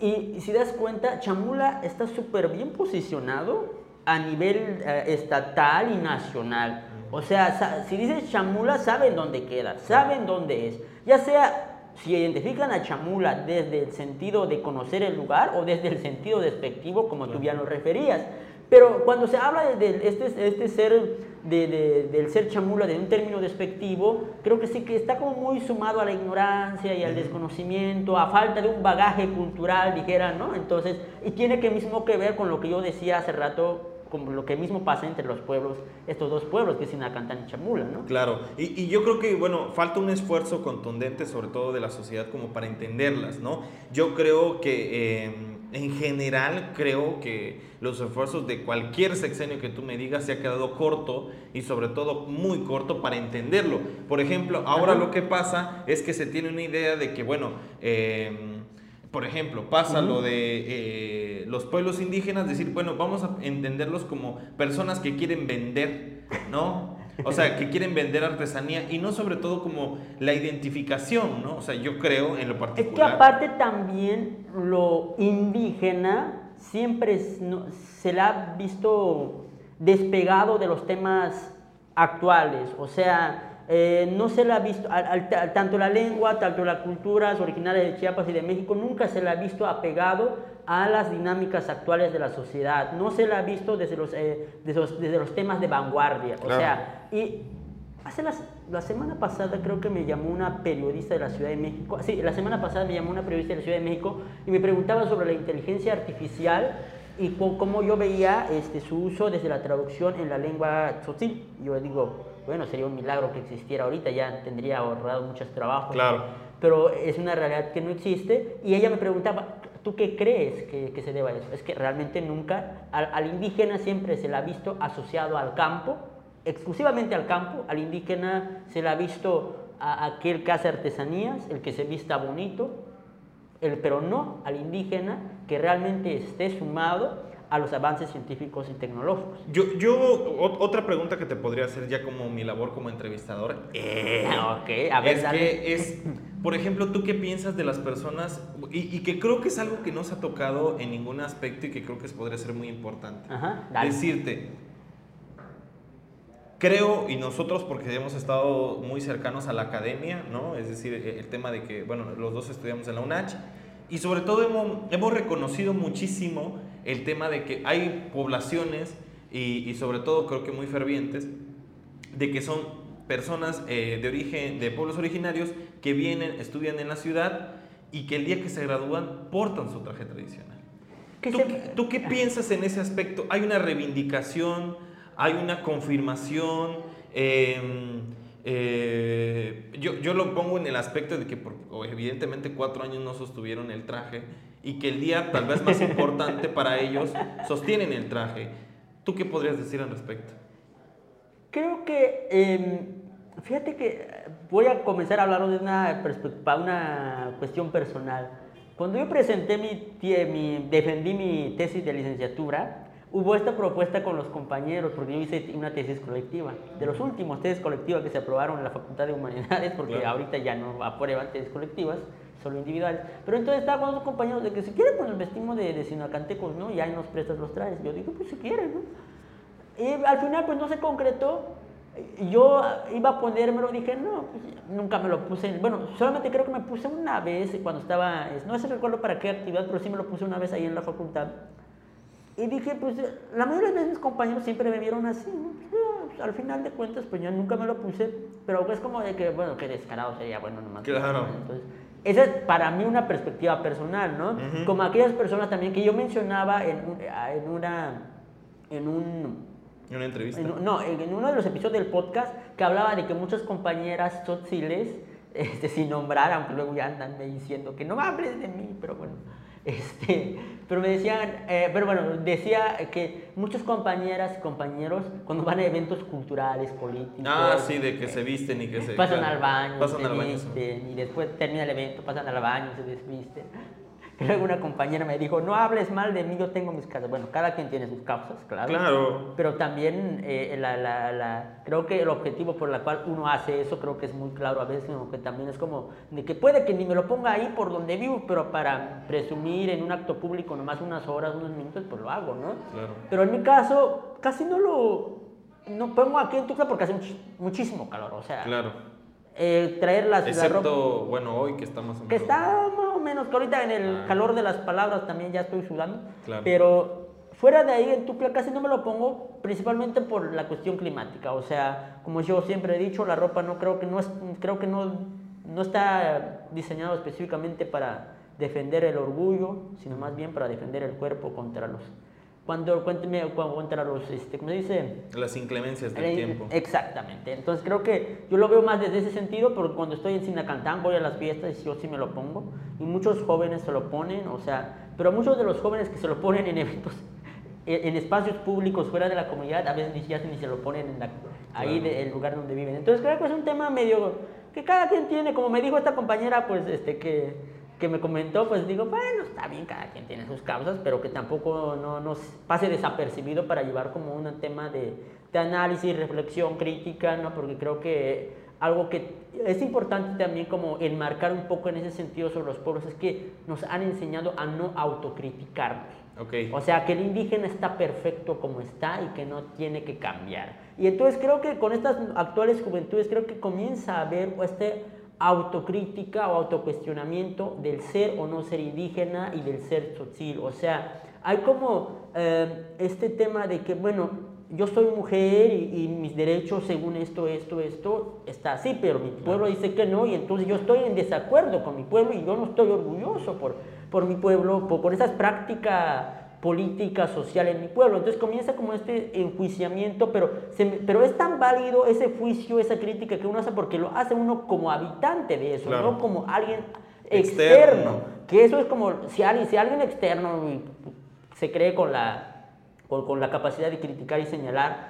Y, y si das cuenta, Chamula está súper bien posicionado a nivel eh, estatal y nacional. O sea, si dices Chamula, saben dónde queda, saben dónde es. Ya sea si identifican a Chamula desde el sentido de conocer el lugar o desde el sentido despectivo, como tú ya lo referías. Pero cuando se habla de, este, este, ser, de, del ser chamula de un término despectivo, creo que sí que está como muy sumado a la ignorancia y al desconocimiento, a falta de un bagaje cultural, dijera, ¿no? Entonces, y tiene que mismo que ver con lo que yo decía hace rato como lo que mismo pasa entre los pueblos, estos dos pueblos, que es Sinacantán y Chamula, ¿no?
Claro, y, y, yo creo que, bueno, falta un esfuerzo contundente, sobre todo de la sociedad, como para entenderlas, ¿no? Yo creo que, eh, en general, creo que los esfuerzos de cualquier sexenio que tú me digas se ha quedado corto y sobre todo muy corto para entenderlo. Por ejemplo, ahora lo que pasa es que se tiene una idea de que, bueno, eh, por ejemplo, pasa lo de eh, los pueblos indígenas, decir, bueno, vamos a entenderlos como personas que quieren vender, ¿no? O sea, que quieren vender artesanía y no sobre todo como la identificación, ¿no? O sea, yo creo en lo particular.
Es que aparte también lo indígena siempre se la ha visto despegado de los temas actuales, o sea, eh, no se la ha visto, tanto la lengua, tanto las culturas originales de Chiapas y de México, nunca se la ha visto apegado a las dinámicas actuales de la sociedad, no se la ha visto desde los, eh, desde los, temas de vanguardia, o sea, y hace la semana pasada creo que me llamó una periodista de la Ciudad de México, sí, la semana pasada me llamó una periodista de la Ciudad de México y me preguntaba sobre la inteligencia artificial y cómo yo veía este, su uso desde la traducción en la lengua tzotzil. Yo le digo, bueno, sería un milagro que existiera ahorita, ya tendría ahorrado muchos trabajos.
Claro.
Pero es una realidad que no existe. Y ella me preguntaba, ¿tú qué crees que, que se deba a eso? Es que realmente nunca, al, indígena siempre se le ha visto asociado al campo, exclusivamente al campo. Al indígena se le ha visto a aquel que hace artesanías, el que se vista bonito, el, pero no al indígena que realmente esté sumado a los avances científicos y tecnológicos.
Yo, yo otra pregunta que te podría hacer ya como mi labor como entrevistador
eh, okay. a ver,
es que es, por ejemplo, ¿tú qué piensas de las personas? Y, que creo que es algo que no se ha tocado en ningún aspecto y que creo que podría ser muy importante.
Ajá,
Decirte, creo, y nosotros porque hemos estado muy cercanos a la academia, ¿no? Es decir, el tema de que, bueno, los dos estudiamos en la UNACH, y sobre todo hemos, hemos reconocido muchísimo el tema de que hay poblaciones, y, sobre todo creo que muy fervientes, de que son personas eh, de origen, de pueblos originarios, que vienen, estudian en la ciudad y que el día que se gradúan portan su traje tradicional. ¿Tú, ¿Tú, qué piensas en ese aspecto? ¿Hay una reivindicación? ¿Hay una confirmación? Em, eh, yo, yo, lo pongo en el aspecto de que evidentemente cuatro años no sostuvieron el traje y que el día tal vez más importante para ellos sostienen el traje. ¿Tú qué podrías decir al respecto?
Creo que, em, fíjate que voy a comenzar a hablar de una, una cuestión personal. Cuando yo presenté mi, mi, defendí mi tesis de licenciatura, hubo esta propuesta con los compañeros, porque yo hice una tesis colectiva, de los últimos tesis colectivas que se aprobaron en la Facultad de Humanidades, porque ahorita ya no aprueban tesis colectivas, solo individuales. Pero entonces estaba con los compañeros de que si quieren, pues nos vestimos de, de sinacantecos, ¿no? Y ahí nos prestas los trajes. Yo digo, pues si quieren, ¿no? Y al final, pues no se concretó. Yo iba a ponérmelo, dije, no, pues, nunca me lo puse. Bueno, solamente creo que me puse una vez cuando estaba, no sé recuerdo para qué actividad, pero sí me lo puse una vez ahí en la facultad. Y dije, pues la mayoría de mis compañeros siempre me vieron así, pues, al final de cuentas, pues yo nunca me lo puse, pero es como de que, bueno, qué descarado sería, bueno, nomás.
Claro.
Entonces, esa es para mí una perspectiva personal, ¿no? Como aquellas personas también que yo mencionaba en, en una... En un,
¿En una entrevista?
no, en, uno de los episodios del podcast que hablaba de que muchas compañeras tzotziles, este, sin nombrar, aunque luego ya andan diciendo que no hables de mí, pero bueno este, pero me decían, eh, pero bueno, decía que muchas compañeras y compañeros cuando van a eventos culturales, políticos.
Ah, sí, de que se visten y que se.
Pasan al baño, pasan se al baño, visten, y después termina el evento, pasan al baño, se desvisten. Luego una compañera me dijo, no hables mal de mí, yo tengo mis causas. Bueno, cada quien tiene sus causas, claro.
Claro.
Pero también eh, la, la, la, creo que el objetivo por el cual uno hace eso, creo que es muy claro a veces, que también es como de que puede que ni me lo ponga ahí por donde vivo, pero para presumir en un acto público nomás unas horas, unos minutos, pues lo hago, ¿no?
Claro.
Pero en mi caso, casi no lo no pongo aquí en Tuxtla porque hace muchísimo calor, o sea.
Claro
eh, traer las
Excepto, bueno, hoy que estamos
Que está más o menos, que ahorita en el ah. calor de las palabras también ya estoy sudando.
Claro.
Pero fuera de ahí en Tupla casi no me lo pongo, principalmente por la cuestión climática. O sea, como yo siempre he dicho, la ropa no creo que no, es, creo que no, no está diseñado específicamente para defender el orgullo, sino más bien para defender el cuerpo contra los cuando, cuénteme, contra los, este, ¿cómo se dice?
Las inclemencias del tiempo.
Exactamente. Entonces creo que yo lo veo más desde ese sentido, porque cuando estoy en Sinacantán voy a las fiestas y yo sí me lo pongo. Y muchos jóvenes se lo ponen, o sea, pero muchos de los jóvenes que se lo ponen en eventos, en espacios públicos fuera de la comunidad, a veces ni siquiera ni se lo ponen en ahí, del lugar donde viven. Entonces creo que es un tema medio que cada quien tiene, como me dijo esta compañera, pues este que que me comentó, pues digo, bueno, está bien, cada quien tiene sus causas, pero que tampoco no nos pase desapercibido para llevar como un tema de, de análisis, reflexión crítica, ¿no? Porque creo que algo que es importante también como enmarcar un poco en ese sentido sobre los pueblos, es que nos han enseñado a no autocriticarnos.
Okay.
O sea, que el indígena está perfecto como está y que no tiene que cambiar. Y entonces creo que con estas actuales juventudes, creo que comienza a haber este autocrítica o autocuestionamiento del ser o no ser indígena y del ser tzotzil. O sea, hay como eh, este tema de que, bueno, yo soy mujer y, y, mis derechos según esto, esto, esto, está así, pero mi pueblo dice que no y entonces yo estoy en desacuerdo con mi pueblo y yo no estoy orgulloso por, por mi pueblo, por, por esas prácticas política, social en mi pueblo. Entonces comienza como este enjuiciamiento, pero, se, pero es tan válido ese juicio, esa crítica que uno hace porque lo hace uno como habitante de eso,
Claro.
no como alguien
Externo.
externo. Que eso es como, si alguien, si alguien externo se cree con la, con, con la capacidad de criticar y señalar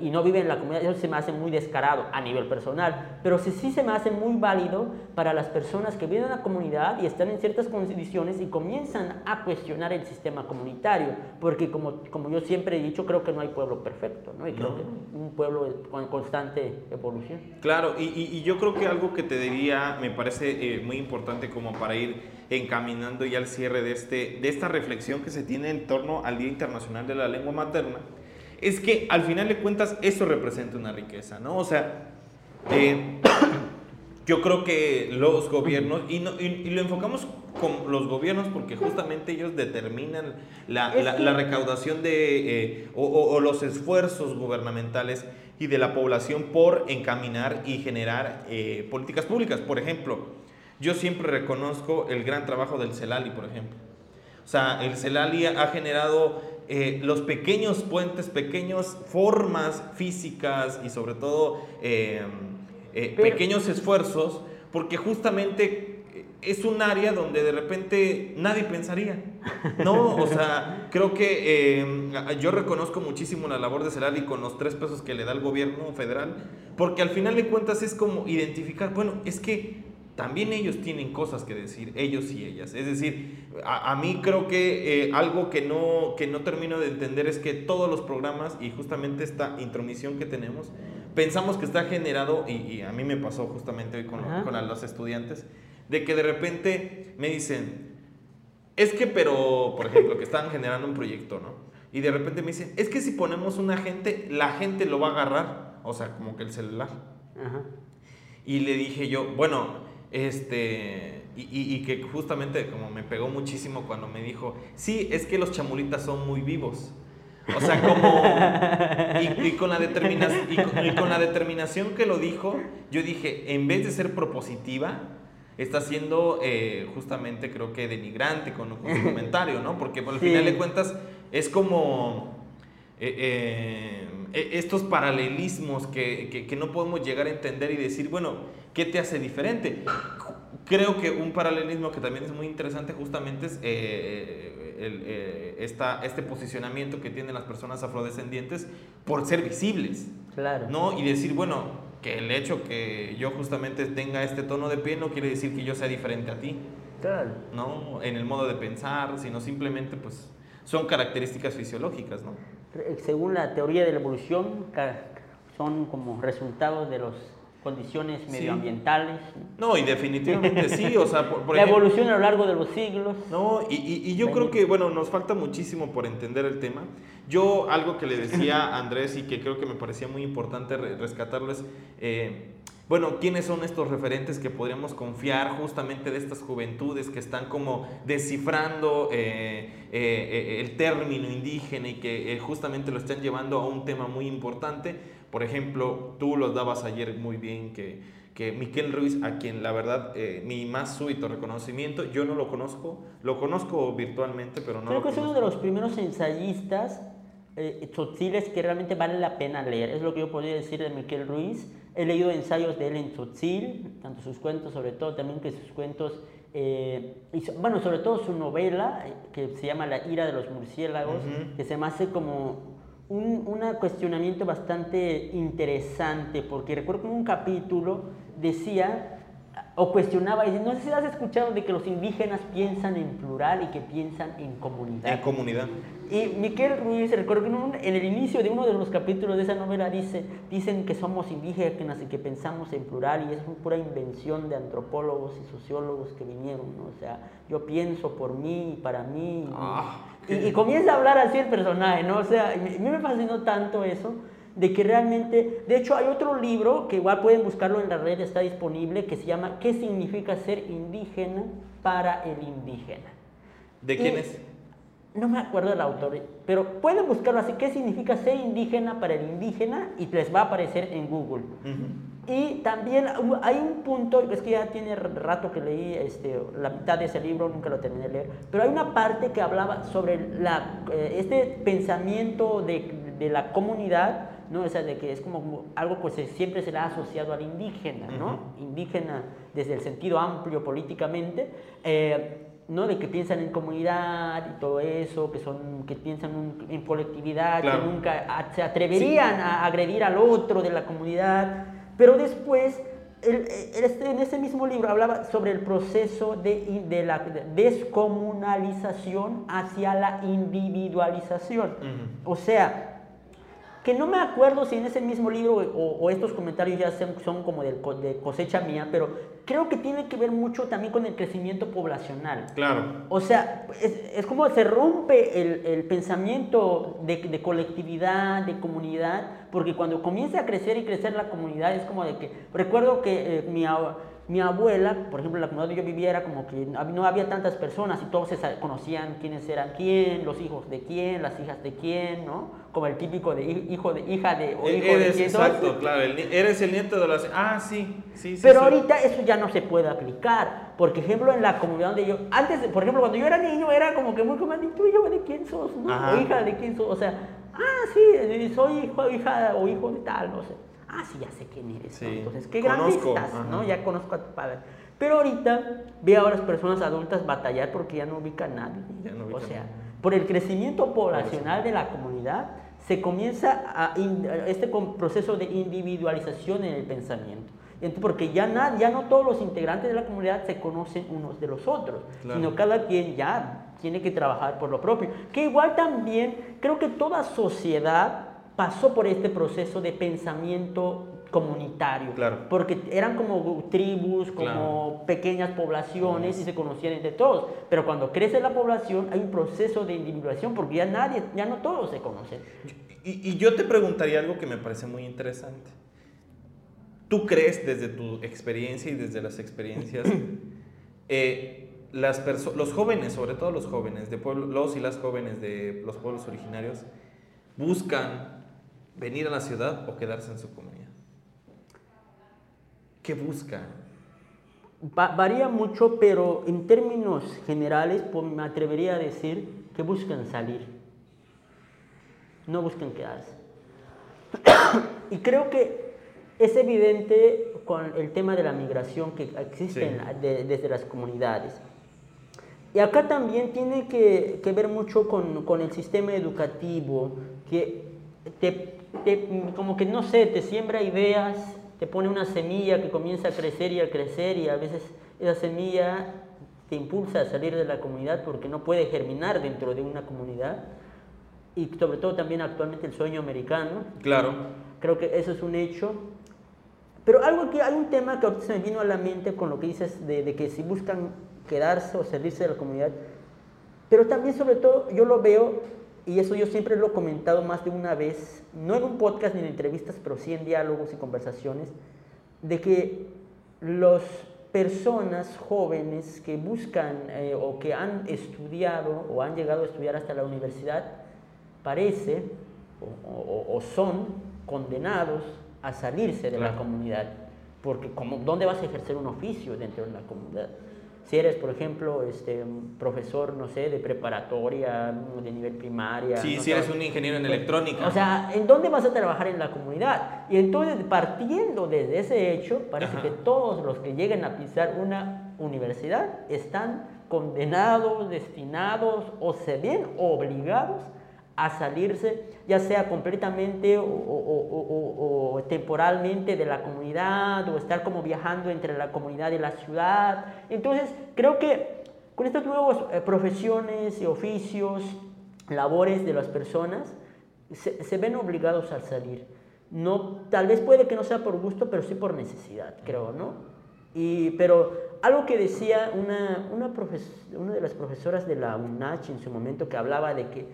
y no vive en la comunidad, eso se me hace muy descarado a nivel personal, pero sí, sí se me hace muy válido para las personas que viven en la comunidad y están en ciertas condiciones y comienzan a cuestionar el sistema comunitario, porque como, como yo siempre he dicho, creo que no hay pueblo perfecto, ¿no? Y creo
No.
que un pueblo con constante evolución.
Claro, y, y- y yo creo que algo que te diría me parece eh, muy importante como para ir encaminando ya al cierre de, este, de esta reflexión que se tiene en torno al Día Internacional de la Lengua Materna, es que al final de cuentas eso representa una riqueza, ¿no? O sea, eh, yo creo que los gobiernos, y, no- y- y lo enfocamos con los gobiernos porque justamente ellos determinan la, la- recaudación de, eh, o, o- o los esfuerzos gubernamentales y de la población por encaminar y generar eh, políticas públicas. Por ejemplo, yo siempre reconozco el gran trabajo del CELALI, por ejemplo. O sea, el CELALI ha generado eh, los pequeños puentes, pequeñas formas físicas y sobre todo eh, eh,
Pero-
pequeños esfuerzos, porque justamente es un área donde de repente nadie pensaría. No, o sea, creo que eh, yo reconozco muchísimo la labor de CELALI con los tres pesos que le da el gobierno federal, porque al final de cuentas es como identificar, bueno, es que también ellos tienen cosas que decir, ellos y ellas. Es decir, a, a mí creo que eh, algo que no, que no termino de entender es que todos los programas y justamente esta intromisión que tenemos, pensamos que está generado, y, y a mí me pasó justamente hoy con,
Ajá.
con a los estudiantes, de que de repente me dicen, es que, pero, por ejemplo, que están generando un proyecto, ¿no? Y de repente me dicen, es que si ponemos un agente, la gente lo va a agarrar, o sea, como que el celular.
Ajá.
Y le dije yo, bueno, este, y, y- y que justamente como me pegó muchísimo cuando me dijo, sí, es que los chamulitas son muy vivos. O sea, como, y, y con la determinación, y, con, y con la determinación que lo dijo, yo dije, en vez de ser propositiva, está siendo eh, justamente creo que denigrante con, con su comentario, ¿no? Porque al
Sí.
final de cuentas es como eh, eh, eh, estos paralelismos que, que- que no podemos llegar a entender y decir, bueno, ¿qué te hace diferente? Creo que un paralelismo que también es muy interesante justamente es eh, el, eh, esta- este posicionamiento que tienen las personas afrodescendientes por ser visibles,
Claro.
¿no? Y decir, bueno, que el hecho que yo justamente tenga este tono de piel no quiere decir que yo sea diferente a ti,
Claro.
¿no? En el modo de pensar, sino simplemente pues son características fisiológicas, ¿no?
Según la teoría de la evolución, son como resultados de las condiciones medioambientales. ¿no?
No, y definitivamente sí, o sea, por, por
la
ejemplo-
evolución a lo largo de los siglos.
No, y, y- y yo creo que, bueno, nos falta muchísimo por entender el tema. Yo, algo que le decía a Andrés y que creo que me parecía muy importante re- rescatarlo es, eh, bueno, ¿quiénes son estos referentes que podríamos confiar justamente de estas juventudes que están como descifrando eh, eh, eh, el término indígena y que eh, justamente lo están llevando a un tema muy importante? Por ejemplo, tú los dabas ayer muy bien que, que Miquel Ruiz, a quien la verdad eh, mi más súbito reconocimiento, yo no lo conozco, lo conozco virtualmente, pero no
Creo
lo
que es uno de los primeros ensayistas eh, tzotziles que realmente vale la pena leer. Es lo que yo podría decir de Miquel Ruiz. He leído ensayos de él en tzotzil, tanto sus cuentos, sobre todo también que sus cuentos, eh, y bueno, sobre todo su novela, eh, que se llama La ira de los murciélagos,
Ujú.
que se me hace como un una cuestionamiento bastante interesante, porque recuerdo que en un capítulo decía o cuestionaba, y no sé si has escuchado de que los indígenas piensan en plural y que piensan en comunidad.
En comunidad.
Y Miquel Ruiz, recuerdo que en, el inicio de uno de los capítulos de esa novela dice, dicen que somos indígenas y que pensamos en plural y es una pura invención de antropólogos y sociólogos que vinieron, o sea, yo pienso por mí y para mí. Ah, y, comienza a hablar así el personaje, ¿no? O sea, a mí me fascinó tanto eso de que realmente, de hecho hay otro libro que igual pueden buscarlo en la red, está disponible, que se llama ¿Qué significa ser indígena para el indígena?
¿De quién es?
No me acuerdo del autor, pero pueden buscarlo así, ¿qué significa ser indígena para el indígena? Y les va a aparecer en Google. Y también hay un punto, es que ya tiene rato que leí este, la mitad de ese libro, nunca lo terminé de leer, pero hay una parte que hablaba sobre la, eh, este pensamiento de, de la comunidad ¿no? O sea, de que es como algo que siempre se le ha asociado al indígena, ¿no? Indígena desde el sentido amplio políticamente, eh, ¿no? De que piensan en comunidad y todo eso, que, son, que piensan en colectividad, que nunca se atreverían a agredir al otro de la comunidad, pero después... Este, en ese mismo libro hablaba sobre el proceso de, de la descomunalización hacia la individualización. O sea, que no me acuerdo si en ese mismo libro o, estos comentarios ya son, como de, cosecha mía, pero creo que tiene que ver mucho también con el crecimiento poblacional.
Claro.
O sea, es, como se rompe el, pensamiento de, colectividad, de comunidad, porque cuando comienza a crecer y crecer la comunidad es como de que, recuerdo que eh, mi mi abuela, por ejemplo, en la comunidad donde yo vivía era como que no había tantas personas y todos se conocían quiénes eran quién, los hijos de quién, las hijas de quién, ¿no? Como el típico de hijo de hija de o hijo
eres,
de
Exacto, claro, eres el nieto de las Ah, sí, sí, sí.
Pero ahorita eso ya no se puede aplicar. Por ejemplo, en la comunidad donde yo antes, por ejemplo, cuando yo era niño era como que muy común, tú y yo de quién sos, ¿no? O hija de quién sos, o sea, ah, sí, soy hijo, hija o hijo de tal, no sé ah, sí, ya sé quién eres. Entonces, qué grande estás, ¿no? Ya conozco a tu padre. Pero ahorita veo a las personas adultas batallar porque ya no ubican a nadie. o sea, por el crecimiento poblacional de la comunidad, se comienza a este proceso de individualización en el pensamiento. Porque ya, ya no todos los integrantes de la comunidad se conocen unos de los otros, sino cada quien ya tiene que trabajar por lo propio. Que igual también creo que toda sociedad pasó por este proceso de pensamiento comunitario,
claro.
porque eran como tribus, como pequeñas poblaciones y se conocían entre todos, pero cuando crece la población hay un proceso de individuación porque ya nadie, ya no todos se conocen.
Y, yo te preguntaría algo que me parece muy interesante. ¿Tú crees desde tu experiencia y desde las experiencias, eh, las los jóvenes, sobre todo los jóvenes, de los y las jóvenes de los pueblos originarios, buscan venir a la ciudad o quedarse en su comunidad? ¿Qué buscan?
varía mucho, pero en términos generales pues, me atrevería a decir que buscan salir, no buscan quedarse. y creo que es evidente con el tema de la migración que existe desde las comunidades. Y acá también tiene que, que ver mucho con, con, el sistema educativo, que te como que no sé, te siembra ideas, te pone una semilla que comienza a crecer y a crecer y a veces esa semilla te impulsa a salir de la comunidad porque no puede germinar dentro de una comunidad y sobre todo también actualmente el sueño americano.
Claro.
Creo que eso es un hecho. Pero algo que hay un tema que ahorita se me vino a la mente con lo que dices de, de que si buscan quedarse o salirse de la comunidad, pero también sobre todo yo lo veo y eso yo siempre lo he comentado más de una vez, no en un podcast ni en entrevistas, pero sí en diálogos y conversaciones, de que las personas jóvenes que buscan eh, o que han estudiado o han llegado a estudiar hasta la universidad, parece o, son condenados a salirse de la comunidad, porque como, ¿dónde vas a ejercer un oficio dentro de la comunidad? Si eres, por ejemplo, este, profesor, no sé, de preparatoria, de nivel primaria.
Sí, si eres un ingeniero en electrónica.
O sea, ¿en dónde vas a trabajar en la comunidad? Y entonces, partiendo desde ese hecho, parece que todos los que lleguen a pisar una universidad están condenados, destinados o se ven obligados a salirse, ya sea completamente o, temporalmente de la comunidad o estar como viajando entre la comunidad y la ciudad. Entonces, creo que con estas nuevas eh, profesiones oficios, labores de las personas, se, se, ven obligados a salir. No, tal vez puede que no sea por gusto, pero sí por necesidad, creo, ¿no? Y, pero algo que decía una, una, una de las profesoras de la UNACH en su momento que hablaba de que,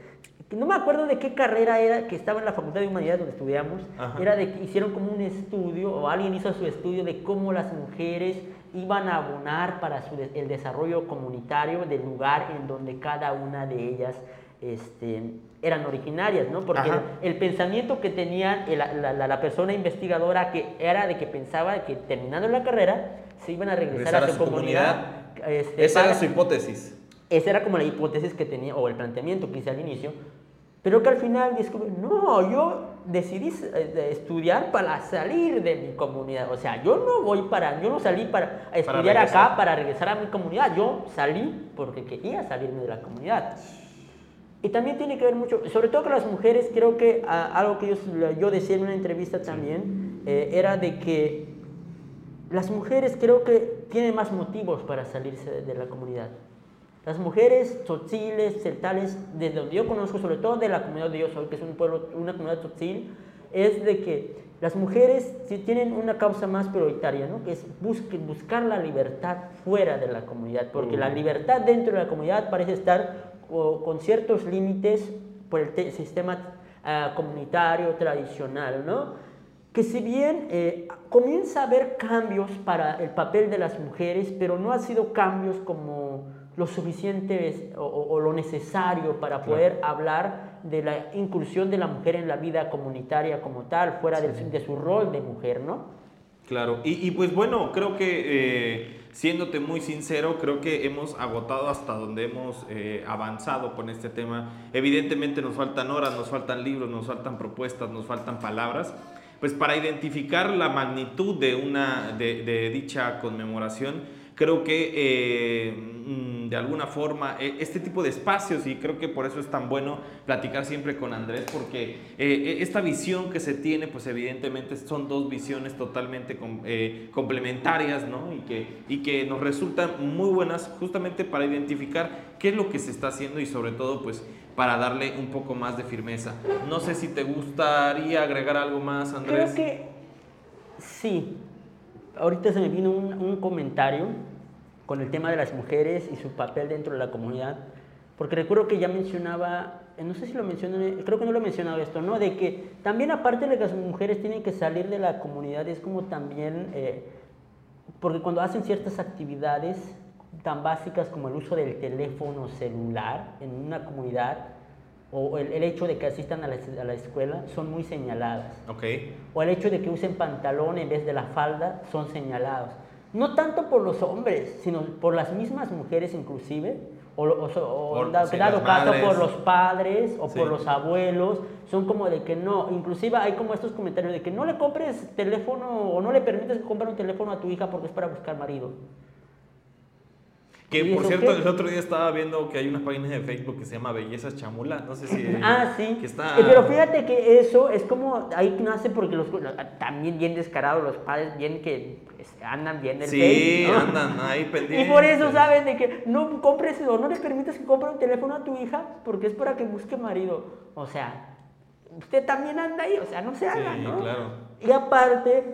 no me acuerdo de qué carrera era, que estaba en la Facultad de Humanidades donde estudiamos, era de que hicieron como un estudio, o alguien hizo su estudio de cómo las mujeres iban a abonar para su, el desarrollo comunitario del lugar en donde cada una de ellas este, eran originarias, ¿no? Porque el, pensamiento que tenía la, la, la, persona investigadora que era de que pensaba que terminando la carrera se iban a regresar, a, su, comunidad.
Este, esa era su hipótesis.
Esa era como la hipótesis que tenía, o el planteamiento que hice al inicio, pero que al final descubrí, no, yo decidí eh, estudiar para salir de mi comunidad. O sea, yo no voy para, yo no salí para estudiar acá para regresar a mi comunidad. Yo salí porque quería salirme de la comunidad. Y también tiene que ver mucho, sobre todo con las mujeres, creo que algo que yo, yo, decía en una entrevista también, eh, era de que las mujeres creo que tienen más motivos para salirse de la comunidad. Las mujeres tzotziles, celtales, desde donde yo conozco, sobre todo de la comunidad de yo soy, que es un pueblo, una comunidad tzotzil, es de que las mujeres sí tienen una causa más prioritaria, ¿no? que es buscar la libertad fuera de la comunidad, porque la libertad dentro de la comunidad parece estar con ciertos límites por el sistema ah, comunitario tradicional, ¿no? que si bien eh, comienza a haber cambios para el papel de las mujeres, pero no ha sido cambios como lo suficiente o, lo necesario para poder hablar de la inclusión de la mujer en la vida comunitaria como tal, fuera de, su rol de mujer, ¿no?
Claro, y, pues bueno, creo que eh, siéndote muy sincero, creo que hemos agotado hasta donde hemos eh, avanzado con este tema. Evidentemente nos faltan horas, nos faltan libros, nos faltan propuestas, nos faltan palabras pues para identificar la magnitud de, una, de, dicha conmemoración, creo que eh, mm, de alguna forma e, este tipo de espacios, y creo que por eso es tan bueno platicar siempre con Andrés, porque eh, e, esta visión que se tiene, pues evidentemente son dos visiones totalmente eh, complementarias, ¿no? Y que, y que nos resultan muy buenas justamente para identificar qué es lo que se está haciendo y sobre todo, pues para darle un poco más de firmeza. No sé si te gustaría agregar algo más, Andrés.
Creo que sí. Ahorita se me vino un, comentario con el tema de las mujeres y su papel dentro de la comunidad, porque recuerdo que ya mencionaba, eh, no sé si lo mencioné, creo que no lo he mencionado esto, ¿no? De que también aparte de que las mujeres tienen que salir de la comunidad, es como también, eh, porque cuando hacen ciertas actividades, tan básicas como el uso del teléfono celular en una comunidad o el, hecho de que asistan a la, a la, escuela son muy señaladas.
Okay.
O el hecho de que usen pantalón en vez de la falda son señalados. No tanto por los hombres, sino por las mismas mujeres inclusive, o, o, dado caso por los padres o por los abuelos, son como de que no, inclusive hay como estos comentarios de que no le compres teléfono o no le permites comprar un teléfono a tu hija porque es para buscar marido.
Que por cierto, el otro día estaba viendo que hay una página de Facebook que se llama Bellezas Chamula. No sé si.
ah, sí. Que está... Eh, pero fíjate que eso es como. Ahí nace porque los. También bien descarados los padres, bien que pues, andan bien del
Sí, andan ahí pendientes.
Y por eso saben de que no compres o no le permites que compre un teléfono a tu hija porque es para que busque marido. O sea, usted también anda ahí, o sea, no se haga, sí, claro. Y aparte,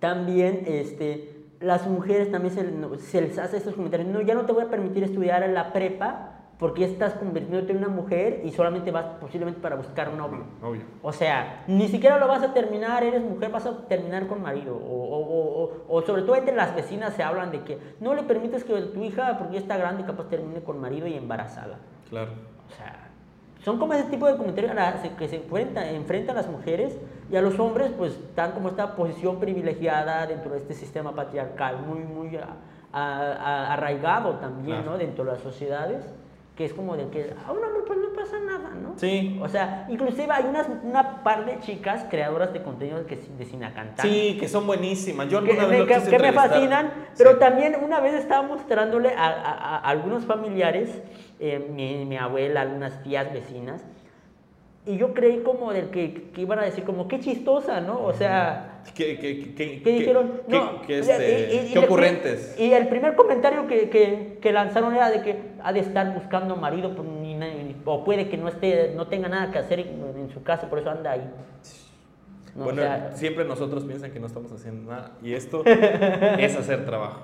también, este las mujeres también se, les hace estos comentarios, no, ya no te voy a permitir estudiar en la prepa porque estás convirtiéndote en una mujer y solamente vas posiblemente para buscar un novio.
Obvio.
O sea, ni siquiera lo vas a terminar, eres mujer, vas a terminar con marido. O, o, sobre todo entre las vecinas se hablan de que no le permites que tu hija, porque ya está grande, capaz termine con marido y embarazada.
Claro.
O sea, son como ese tipo de comentarios que se enfrentan, enfrentan las mujeres y a los hombres, pues están como esta posición privilegiada dentro de este sistema patriarcal, muy, muy arraigado también, ¿no? Dentro de las sociedades, que es como de que a un hombre pues no pasa nada, ¿no?
Sí.
O sea, inclusive hay unas, una par de chicas creadoras de contenido que de Sinacantán.
Sí, que son buenísimas. Yo
que, me, que, me fascinan, pero también una vez estaba mostrándole a algunos familiares eh, mi, mi, abuela, algunas tías vecinas, y yo creí como del que, que iban a decir como, qué chistosa, ¿no? O sea...
¿Qué, qué, qué,
¿Qué dijeron?
qué-
No,
qué, este,
y- y- y
qué
el-
ocurrentes?
Y el primer comentario que, que, que lanzaron era de que ha de estar buscando marido pues, ni o puede que no esté no tenga nada que hacer en, en su casa, por eso anda ahí. No, o
bueno,
sea,
siempre nosotros piensan que no estamos haciendo nada y esto es hacer trabajo.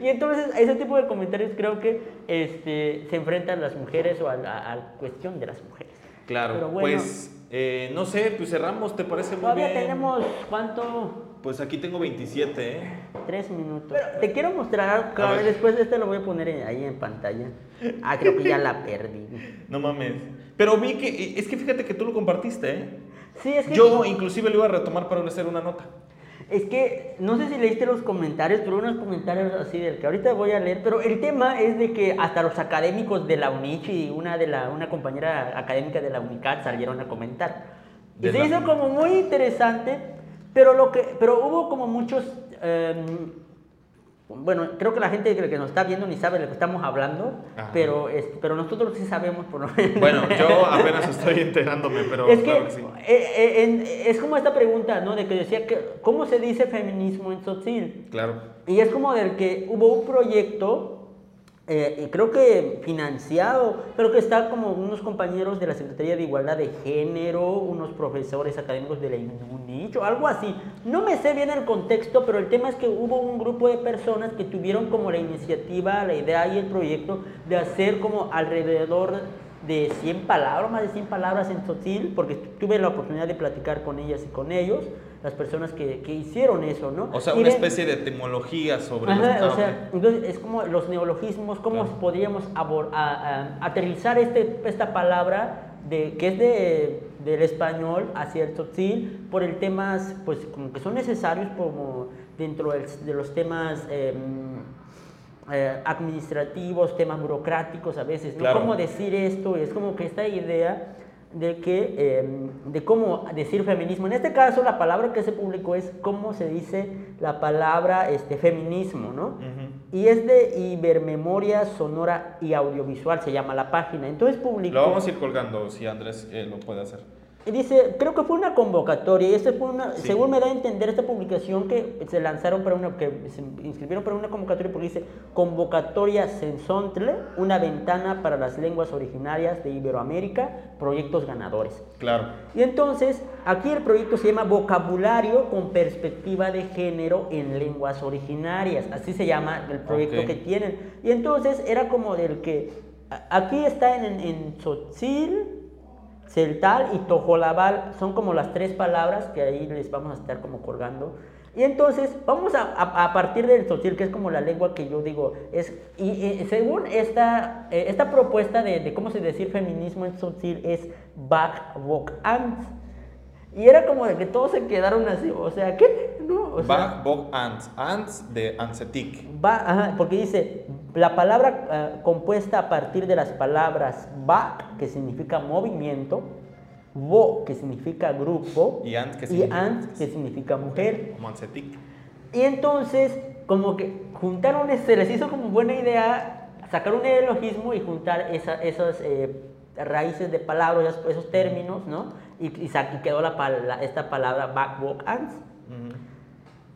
y entonces ese tipo de comentarios creo que este, se enfrentan las mujeres o a la cuestión de las mujeres.
Claro,
Pero bueno.
pues eh, no sé, pues cerramos, ¿te parece muy
Todavía
bien?
tenemos, ¿cuánto?
Pues aquí tengo 27, ¿eh?
Tres minutos. te quiero mostrar,
A ver.
después de este lo voy a poner en- ahí en pantalla. Ah, creo que ya la perdí.
No mames. Pero vi que, es que fíjate que tú lo compartiste, ¿eh?
Sí, es que...
Yo inclusive lo iba a retomar para hacer una nota.
Es que no sé si leíste los comentarios, pero unos comentarios así del que ahorita voy a leer, pero el tema es de que hasta los académicos de la UNICH y una de la una compañera académica de la UNICAT salieron a comentar. Y se
la-
hizo como muy interesante, pero lo que pero hubo como muchos em, bueno, creo que la gente que nos está viendo ni sabe de lo que estamos hablando,
Ajá.
pero es- pero nosotros sí sabemos por lo menos.
Bueno, yo apenas estoy enterándome, pero
es
claro que sí.
eh, eh, en- es como esta pregunta, ¿no? De que decía que, ¿cómo se dice feminismo en Tzotzil?
Claro.
Y es como del que hubo un proyecto, eh, creo que financiado, creo que está como unos compañeros de la Secretaría de Igualdad de Género, unos profesores académicos de la UNICH o algo así. No me sé bien el contexto, pero el tema es que hubo un grupo de personas que tuvieron como la iniciativa, la idea y el proyecto de hacer como alrededor de 100 palabras, más de 100 palabras en Tzotzil, porque tuve la oportunidad de platicar con ellas y con ellos, las personas que, que hicieron eso, ¿no?
O sea, una especie de etimología sobre
Ajá,
los...
o sea, entonces es como los neologismos, cómo
Claro.
podríamos abor- a- a- aterrizar este, esta palabra de, que es de, del español hacia el tzotzil por el temas, pues como que son necesarios como dentro del- de los temas em, eh, administrativos, temas burocráticos a veces, ¿no?
Claro.
¿Cómo decir esto? Es como que esta idea de que, em, de cómo decir feminismo. En este caso, la palabra que se publicó es cómo se dice la palabra este, feminismo, ¿no? Y es de Ibermemoria Sonora y Audiovisual, se llama la página. Entonces publicó...
Lo vamos a ir colgando si Andrés eh, lo puede hacer.
Y dice, creo que fue una convocatoria, y esto fue una,
Sí.
según me da a entender esta publicación que se lanzaron para una, que se inscribieron para una convocatoria porque dice convocatoria Sensontle, una ventana para las lenguas originarias de Iberoamérica, proyectos ganadores.
Claro.
Y entonces, aquí el proyecto se llama Vocabulario con perspectiva de género en lenguas originarias. Así se llama el proyecto que tienen. Y entonces era como del que aquí está en, en Tzotzil, Celtal y Tojolabal. Son como las tres palabras que ahí les vamos a estar como colgando. Y entonces vamos a, a- a partir del Tzotzil, que es como la lengua que yo digo, es, y, y según esta, eh, esta propuesta de, de cómo se decir feminismo en Tzotzil es Bach Vok Ant. Y era como de que todos se quedaron así, o sea, ¿qué? No, o sea,
Bach, Bog, Ants. Ants de Ansetic.
Va, ajá, porque dice, la palabra ah, compuesta a partir de las palabras ba, que significa movimiento, vo, que significa grupo,
Y ant, que
y
significa-
ant, que significa mujer. Y entonces, como que juntaron, se les hizo como buena idea sacar un neologismo y juntar esa- esas eh, raíces de palabras, esos, términos, ¿no? Y, y quedó la- esta palabra back, walk, ants.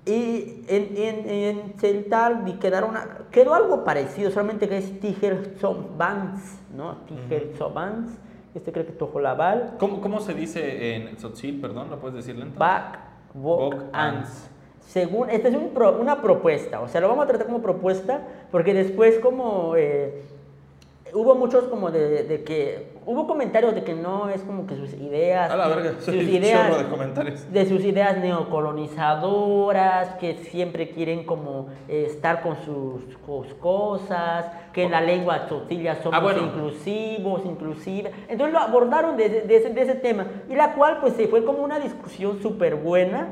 Y en, en, en quedaron, a- quedó algo parecido, solamente que es Tiger Bands, ¿no? Tiger Bands. Este creo que es Tojolabal.
¿Cómo, ¿Cómo se dice en Tzotzil? Perdón, ¿lo puedes decir lento?
Back, Walk,
Walk,
Ants. Según, esta es un pro- una propuesta, o sea, lo vamos a tratar como propuesta, porque después como eh, hubo muchos como de, de que, hubo comentarios de que no es como que sus ideas,
A la verga,
sus ideas,
de comentarios.
de sus ideas neocolonizadoras, que siempre quieren como eh, estar con sus, sus cosas, que en la lengua tzotzil somos
Ah, bueno.
inclusivos, inclusive. Entonces lo abordaron de, de ese, de ese tema, y la cual pues se fue como una discusión súper buena,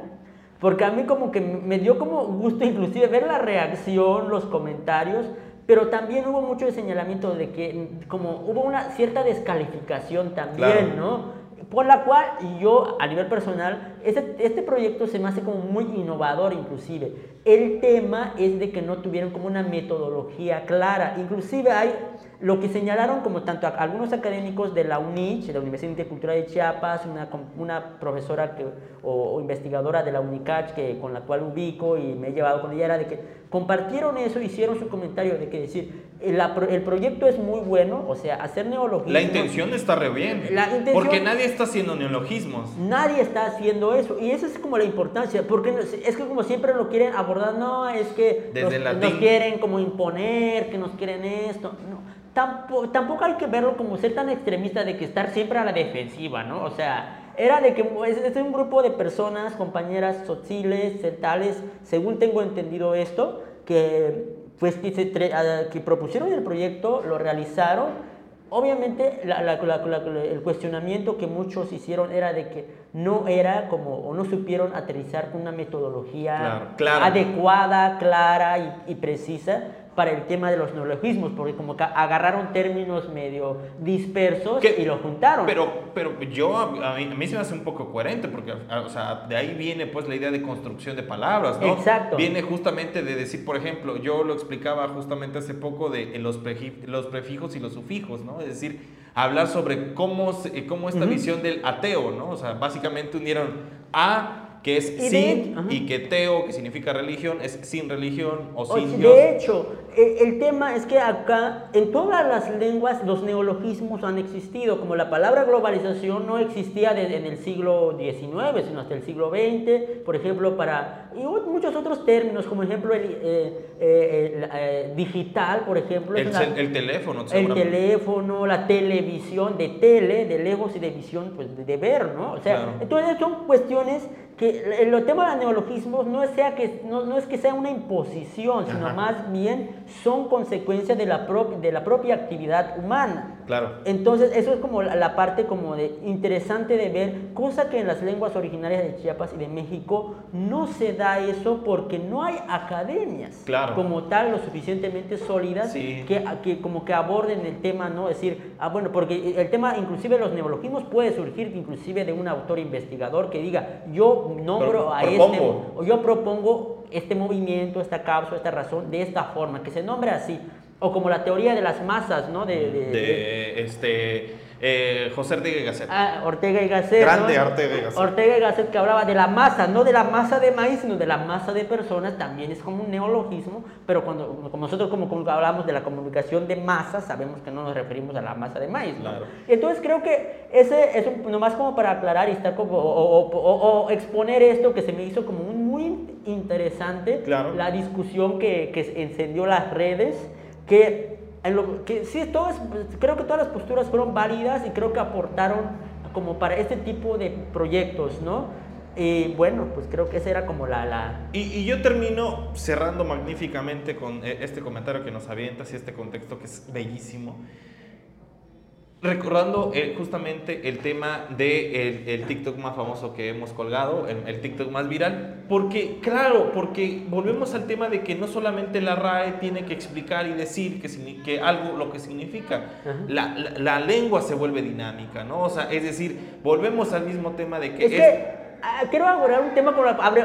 porque a mí como que me dio como gusto inclusive ver la reacción, los comentarios, pero también hubo mucho de señalamiento de que como hubo una cierta descalificación también,
Claro.
¿no? Por la cual yo a nivel personal este, este proyecto se me hace como muy innovador inclusive. El tema es de que no tuvieron como una metodología clara. Inclusive hay lo que señalaron como tanto algunos académicos de la UNICH, de la Universidad de Cultura de Chiapas, una, una profesora que, o, investigadora de la UNICACH que, con la cual ubico y me he llevado con ella, era de que compartieron eso, hicieron su comentario de que decir, el, el proyecto es muy bueno, o sea, hacer neologismos.
La intención está re bien, porque nadie está haciendo neologismos.
Nadie está haciendo eso, y esa es como la importancia, porque es que como siempre lo quieren abordar, no, es que nos quieren como imponer, que nos quieren esto, no tampoco, hay que verlo como ser tan extremista de que estar siempre a la defensiva, ¿no? O sea, era de que es, un grupo de personas, compañeras sociales, tales, según tengo entendido esto, que, pues, que, propusieron el proyecto, lo realizaron. Obviamente el cuestionamiento que muchos hicieron era de que no era como, o no supieron aterrizar con una metodología adecuada, clara y precisa para el tema de los neologismos, porque como que agarraron términos medio dispersos y lo juntaron.
Pero, pero yo, a mí, se me hace un poco coherente, porque o sea, de ahí viene pues la idea de construcción de palabras, ¿no?
Exacto.
Viene justamente de decir, por ejemplo, yo lo explicaba justamente hace poco de los, los prefijos y los sufijos, ¿no? Es decir, hablar sobre cómo, cómo esta visión del ateo, ¿no? O sea, básicamente unieron a que es sin y que teo, que significa religión, es sin religión o sin
Dios. De hecho, e, el tema es que acá, en todas las lenguas, los neologismos han existido, como la palabra globalización no existía desde en el siglo XIX, sino hasta el siglo XX, por ejemplo, para, y muchos otros términos, como ejemplo el eh, eh, eh, digital, por ejemplo.
El, el teléfono.
El teléfono, la televisión, de tele, de lejos y de visión, pues de, ver, ¿no? O sea, entonces son cuestiones que el, tema de los neologismos no es, sea que, no, no es que sea una imposición, sino más bien son consecuencias de la, de la propia actividad humana.
Claro.
Entonces, eso es como la, parte como de interesante de ver, cosa que en las lenguas originarias de Chiapas y de México no se da eso porque no hay academias
claro.
como tal lo suficientemente sólidas que, que como que aborden el tema, ¿no? Es decir, ah, bueno, porque el tema inclusive los neologismos puede surgir inclusive de un autor investigador que diga, yo nombro a este, o yo propongo este movimiento, esta causa, esta razón de esta forma, que se nombre así. O como la teoría de las masas, ¿no?
De, de, este, eh, José Ortega y Gasset.
Ah, Ortega y Gasset.
Grande Ortega y Gasset.
Ortega y Gasset que hablaba de la masa, no de la masa de maíz, sino de la masa de personas, también es como un neologismo, pero cuando como nosotros como, hablamos de la comunicación de masa, sabemos que no nos referimos a la masa de maíz.
Claro.
Entonces creo que ese es nomás como para aclarar y estar como, o, exponer esto que se me hizo como muy interesante,
claro.
la discusión que, que encendió las redes que, en lo, que sí, todas, creo que todas las posturas fueron válidas y creo que aportaron como para este tipo de proyectos, ¿no? Y bueno, pues creo que esa era como la... la...
Y, y, yo termino cerrando magníficamente con eh, este comentario que nos avientas y este contexto que es bellísimo. Recordando eh, justamente el tema del de el, TikTok más famoso que hemos colgado, el, TikTok más viral, porque, claro, porque volvemos al tema de que no solamente la RAE tiene que explicar y decir que, que algo lo que significa, la, la, lengua se vuelve dinámica, ¿no? O sea, es decir, volvemos al mismo tema de que...
Es, que quiero abordar un tema,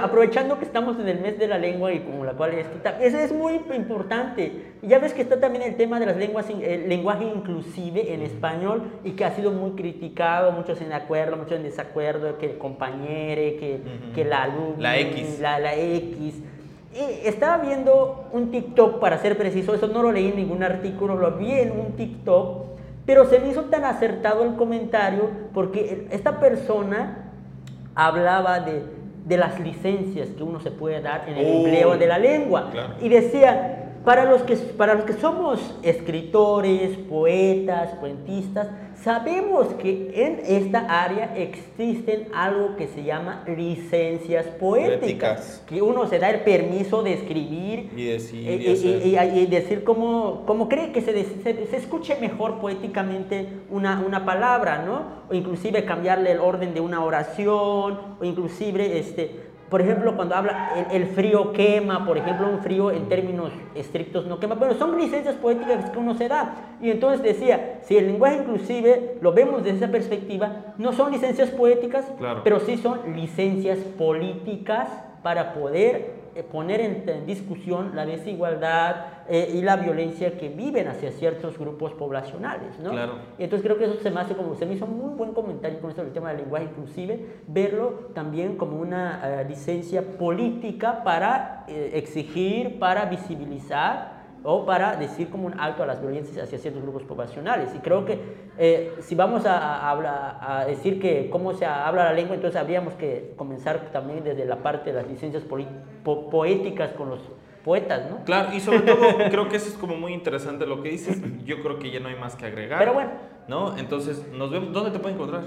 aprovechando que estamos en el mes de la lengua y como la cual esto, ese es muy importante. Ya ves que está también el tema de las lenguas, el lenguaje inclusive en español y que ha sido muy criticado, muchos en acuerdo, muchos en desacuerdo, que el compañere, que, que la alumna,
la X.
La, la X. Y estaba viendo un TikTok, para ser preciso, eso no lo leí en ningún artículo, lo vi en un TikTok, pero se me hizo tan acertado el comentario porque esta persona hablaba de, de, las licencias que uno se puede dar en el empleo de la lengua. Y decía, para los, que, para los que somos escritores, poetas, cuentistas, Sabemos que en esta área existen algo que se llama licencias poéticas, que uno se da el permiso de escribir
y decir,
y, decir como, como cree que se, se, escuche mejor poéticamente una, una, palabra, ¿no? O inclusive cambiarle el orden de una oración, o inclusive este, por ejemplo, cuando habla el, frío quema, por ejemplo, un frío en términos estrictos no quema, pero son licencias poéticas que uno se da. Y entonces decía, si el lenguaje inclusive lo vemos desde esa perspectiva, no son licencias poéticas, pero sí son licencias políticas para poder poner en, discusión la desigualdad eh, y la violencia que viven hacia ciertos grupos poblacionales, ¿no?
Claro.
Entonces creo que eso se me hace como, se me hizo un muy buen comentario con esto del tema del lenguaje inclusive, verlo también como una eh, licencia política para exigir, para visibilizar o para decir como un alto a las violencias hacia ciertos grupos poblacionales. Y creo que eh, si vamos a, a, decir que cómo se habla la lengua, entonces habríamos que comenzar también desde la parte de las licencias poéticas con los poetas, ¿no?
Claro, y sobre todo creo que eso es como muy interesante lo que dices. Yo creo que ya no hay más que agregar.
Pero bueno.
¿No? Entonces, nos vemos. ¿Dónde te pueden encontrar?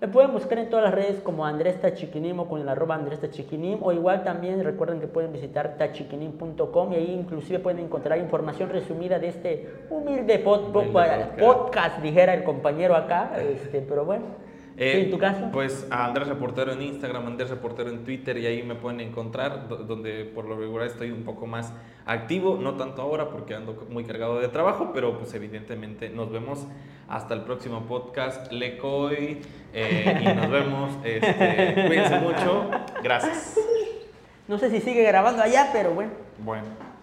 Me pueden buscar en todas las redes como Andrés Tachiquinim o con el arroba Andrés Tachiquinim o igual también recuerden que pueden visitar tachiquinim.com y ahí inclusive pueden encontrar información resumida de este humilde podcast, dijera el compañero acá, este, pero bueno. ¿En tu caso?
Pues a Andrés Reportero en Instagram, Andrés Reportero en Twitter y ahí me pueden encontrar, donde por lo regular estoy un poco más activo, no tanto ahora porque ando muy cargado de trabajo, pero pues evidentemente nos vemos hasta el próximo podcast, Lecoy, eh, y nos vemos, este, cuídense mucho, gracias.
No sé si sigue grabando allá, pero bueno.
Bueno.